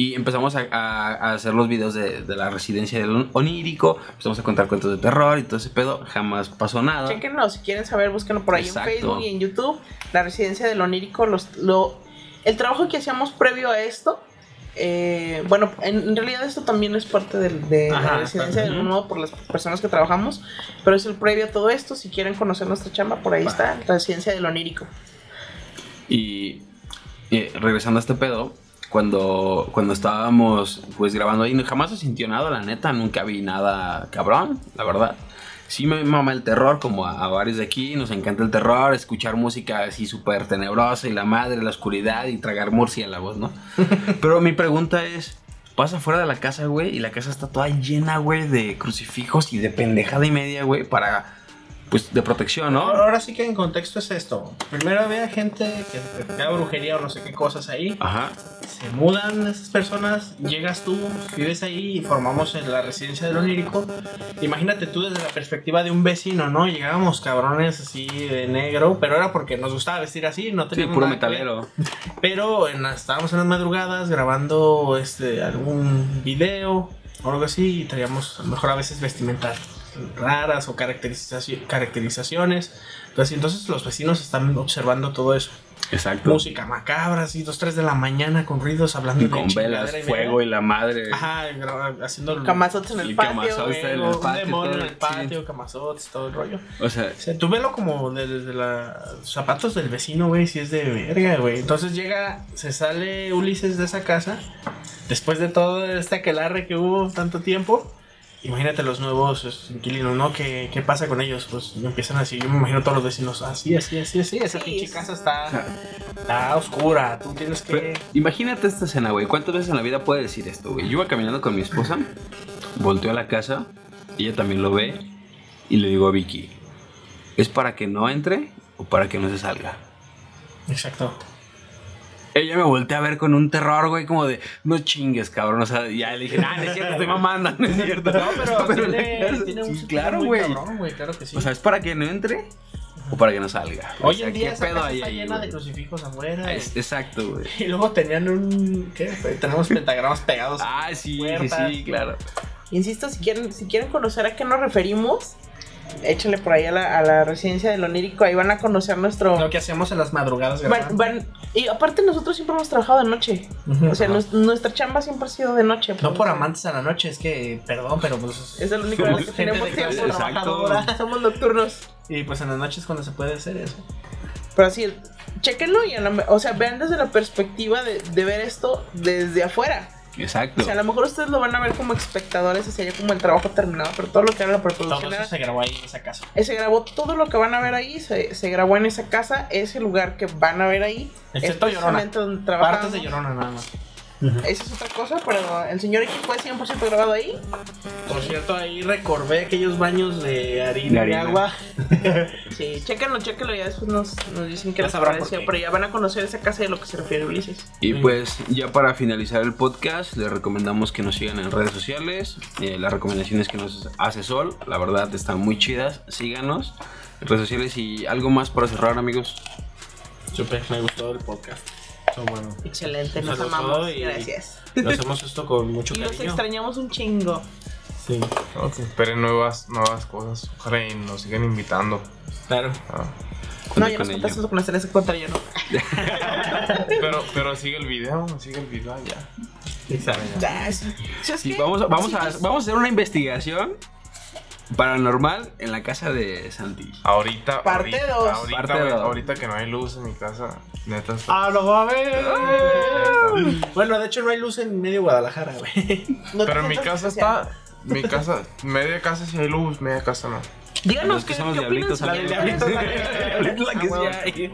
Y empezamos a, a- a hacer los videos de, de la residencia del onírico. Empezamos a contar cuentos de terror y todo ese pedo. Jamás pasó nada. Chequenlo, si quieren saber, búsquenlo por ahí Exacto. en Facebook y en YouTube. La residencia del onírico, los, lo, el trabajo que hacíamos previo a esto. eh, bueno, en, en realidad esto también es parte de, Ajá, la residencia del nuevo por las personas que trabajamos, pero es el previo a todo esto. Si quieren conocer nuestra chamba, por ahí Va. está, la residencia del onírico. Y eh, regresando a este pedo, cuando, cuando estábamos pues grabando ahí, jamás se sintió nada, la neta, nunca vi nada cabrón, la verdad. Sí me mama el terror, como a, a varios de aquí, nos encanta el terror, escuchar música así súper tenebrosa y la madre, la oscuridad y tragar murciélagos, ¿no? Pero mi pregunta es, pasa fuera de la casa, güey, y la casa está toda llena, güey, de crucifijos y de pendejada y media, güey, para, pues, de protección, ¿no? Ahora, sí que en contexto es esto. Primero había gente que practicaba brujería o no sé qué cosas ahí. Ajá. Se mudan esas personas, llegas tú, vives ahí y formamos en la residencia del onírico. Imagínate tú desde la perspectiva de un vecino, ¿no? Llegábamos cabrones así de negro, pero era porque nos gustaba vestir así, no Sí, teníamos puro que ver. metalero. Pero en estábamos en las madrugadas grabando este algún video o algo así y traíamos a lo mejor a veces vestimentas raras o caracterizaci- caracterizaciones. Entonces, entonces los vecinos están observando todo eso. Exacto. Música macabra, así, dos, tres de la mañana con ruidos hablando Y de con velas, y fuego y la madre. Ajá, haciendo Camazotes en el patio. en el un patio, demonio en todo, el patio, camazotes, todo el rollo. O sea, O sea, tú velo como de- desde los zapatos del vecino, güey, si es de verga, güey. Entonces llega, se sale Ulises de esa casa, después de todo este aquelarre que hubo tanto tiempo. Imagínate los nuevos inquilinos, ¿no? ¿Qué, ¿Qué pasa con ellos? Pues empiezan así, yo me imagino todos los vecinos, así, así, así, así. Esa Sí, pinche es- casa está, está oscura, tú tienes que... pero imagínate esta escena, güey. ¿Cuántas veces en la vida puede decir esto, güey? Yo iba caminando con mi esposa, volteo a la casa, ella también lo ve, y le digo a Vicky, ¿es para que no entre o para que no se salga? Exacto. Ella me voltea a ver con un terror, güey, como de, no chingues, cabrón. O sea, ya le dije, nah, no es cierto, estoy mamando, no es cierto. No, pero, la tiene, un sí, claro, güey. cabrón, güey, claro que sí. O sea, ¿es para que no entre o para que no salga? O Hoy sea, en día ¿qué esa pedo casa hay está ahí, llena de crucifijos afuera. Es- exacto, güey. Y luego tenían un. ¿Qué? Tenemos pentagramas pegados. Ah, sí, sí, sí, claro. Insisto, si quieren, si quieren conocer a qué nos referimos, échale por ahí a la, a la residencia del onírico. Ahí van a conocer nuestro. Lo que hacíamos en las madrugadas Van- grabando. van- y aparte nosotros siempre hemos trabajado de noche. O sea, Ajá. nues- nuestra chamba siempre ha sido de noche. No pues. por amantes a la noche, es que, perdón, pero pues. Es el único que tenemos tiempo. Trabajadora. Somos nocturnos. Y pues en las noches cuando se puede hacer eso. Pero así, chequenlo y a o sea, vean desde la perspectiva de, de ver esto desde afuera. Exacto. O sea, a lo mejor ustedes lo van a ver como espectadores, así ya como el trabajo terminado, pero todo lo que era la Todo preproducción eso era- se grabó ahí en esa casa. eh, se grabó todo lo que van a ver ahí, se, se grabó en esa casa, ese lugar que van a ver ahí. Excepto es Llorona. donde. Partes de Llorona nada más. Esa es otra cosa, pero el señor X fue 100% grabado ahí. Por cierto, ahí recordé aquellos baños de harina De y agua. Sí, chéquenlo, chéquenlo. Ya después nos, nos dicen que les sabrán por pareció. qué. Pero ya van a conocer esa casa de lo que se refiere Ulises. Y pues ya para finalizar el podcast, les recomendamos que nos sigan en redes sociales. Eh, las recomendaciones que nos hace Sol, la verdad, están muy chidas. Síganos en redes sociales y algo más para cerrar, amigos. Supe, me gustó el podcast. Son buenos. Excelente, nos amamos. y- Gracias. Lo hacemos esto con mucho Y los cariño. extrañamos un chingo. Sí, No, que esperen nuevas, nuevas cosas. Ojalá y nos sigan invitando. claro. Ah. No, con nos ello. contaste eso con tareas de contra yo no. Pero, pero sigue el video, sigue el video ya. Ya, es- ¿sabes Sí, vamos, vamos, a, vamos a hacer una investigación paranormal en la casa de Santi. Ahorita, Parte ahorita, dos. ahorita, Parte güey, dos. ahorita que no hay luz en mi casa, neta está. ¡Ah, lo va a ver! Bueno, de hecho no hay luz en medio Guadalajara, güey. no te pero en mi sientas casa especial. está, mi casa, media casa sí hay luz, media casa no. Díganos Los que qué, opinan diablitos, sobre La del diablito. La que sí Ah, hay.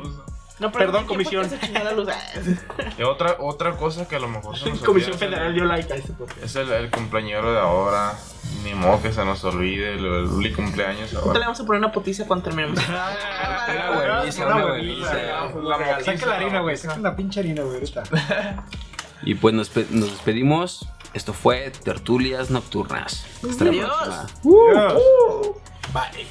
No, pero Perdón, ¿quién fue el comisión. la? Y otra, otra cosa que a lo mejor se nos Comisión olvida Federal el- dio like a este podcast. Es el, el cumpleañero de ahora. Ni modo que se nos olvide el, el Uli cumpleaños Ahorita le ahora. vamos a poner una potiza cuando terminemos. Una hueviza, una hueviza. Saca la harina, güey. Saca la pinche harina, güey, ahorita. Y pues nos, pe- nos despedimos. Esto fue Tertulias Nocturnas. Hasta la Adiós. próxima. Bye.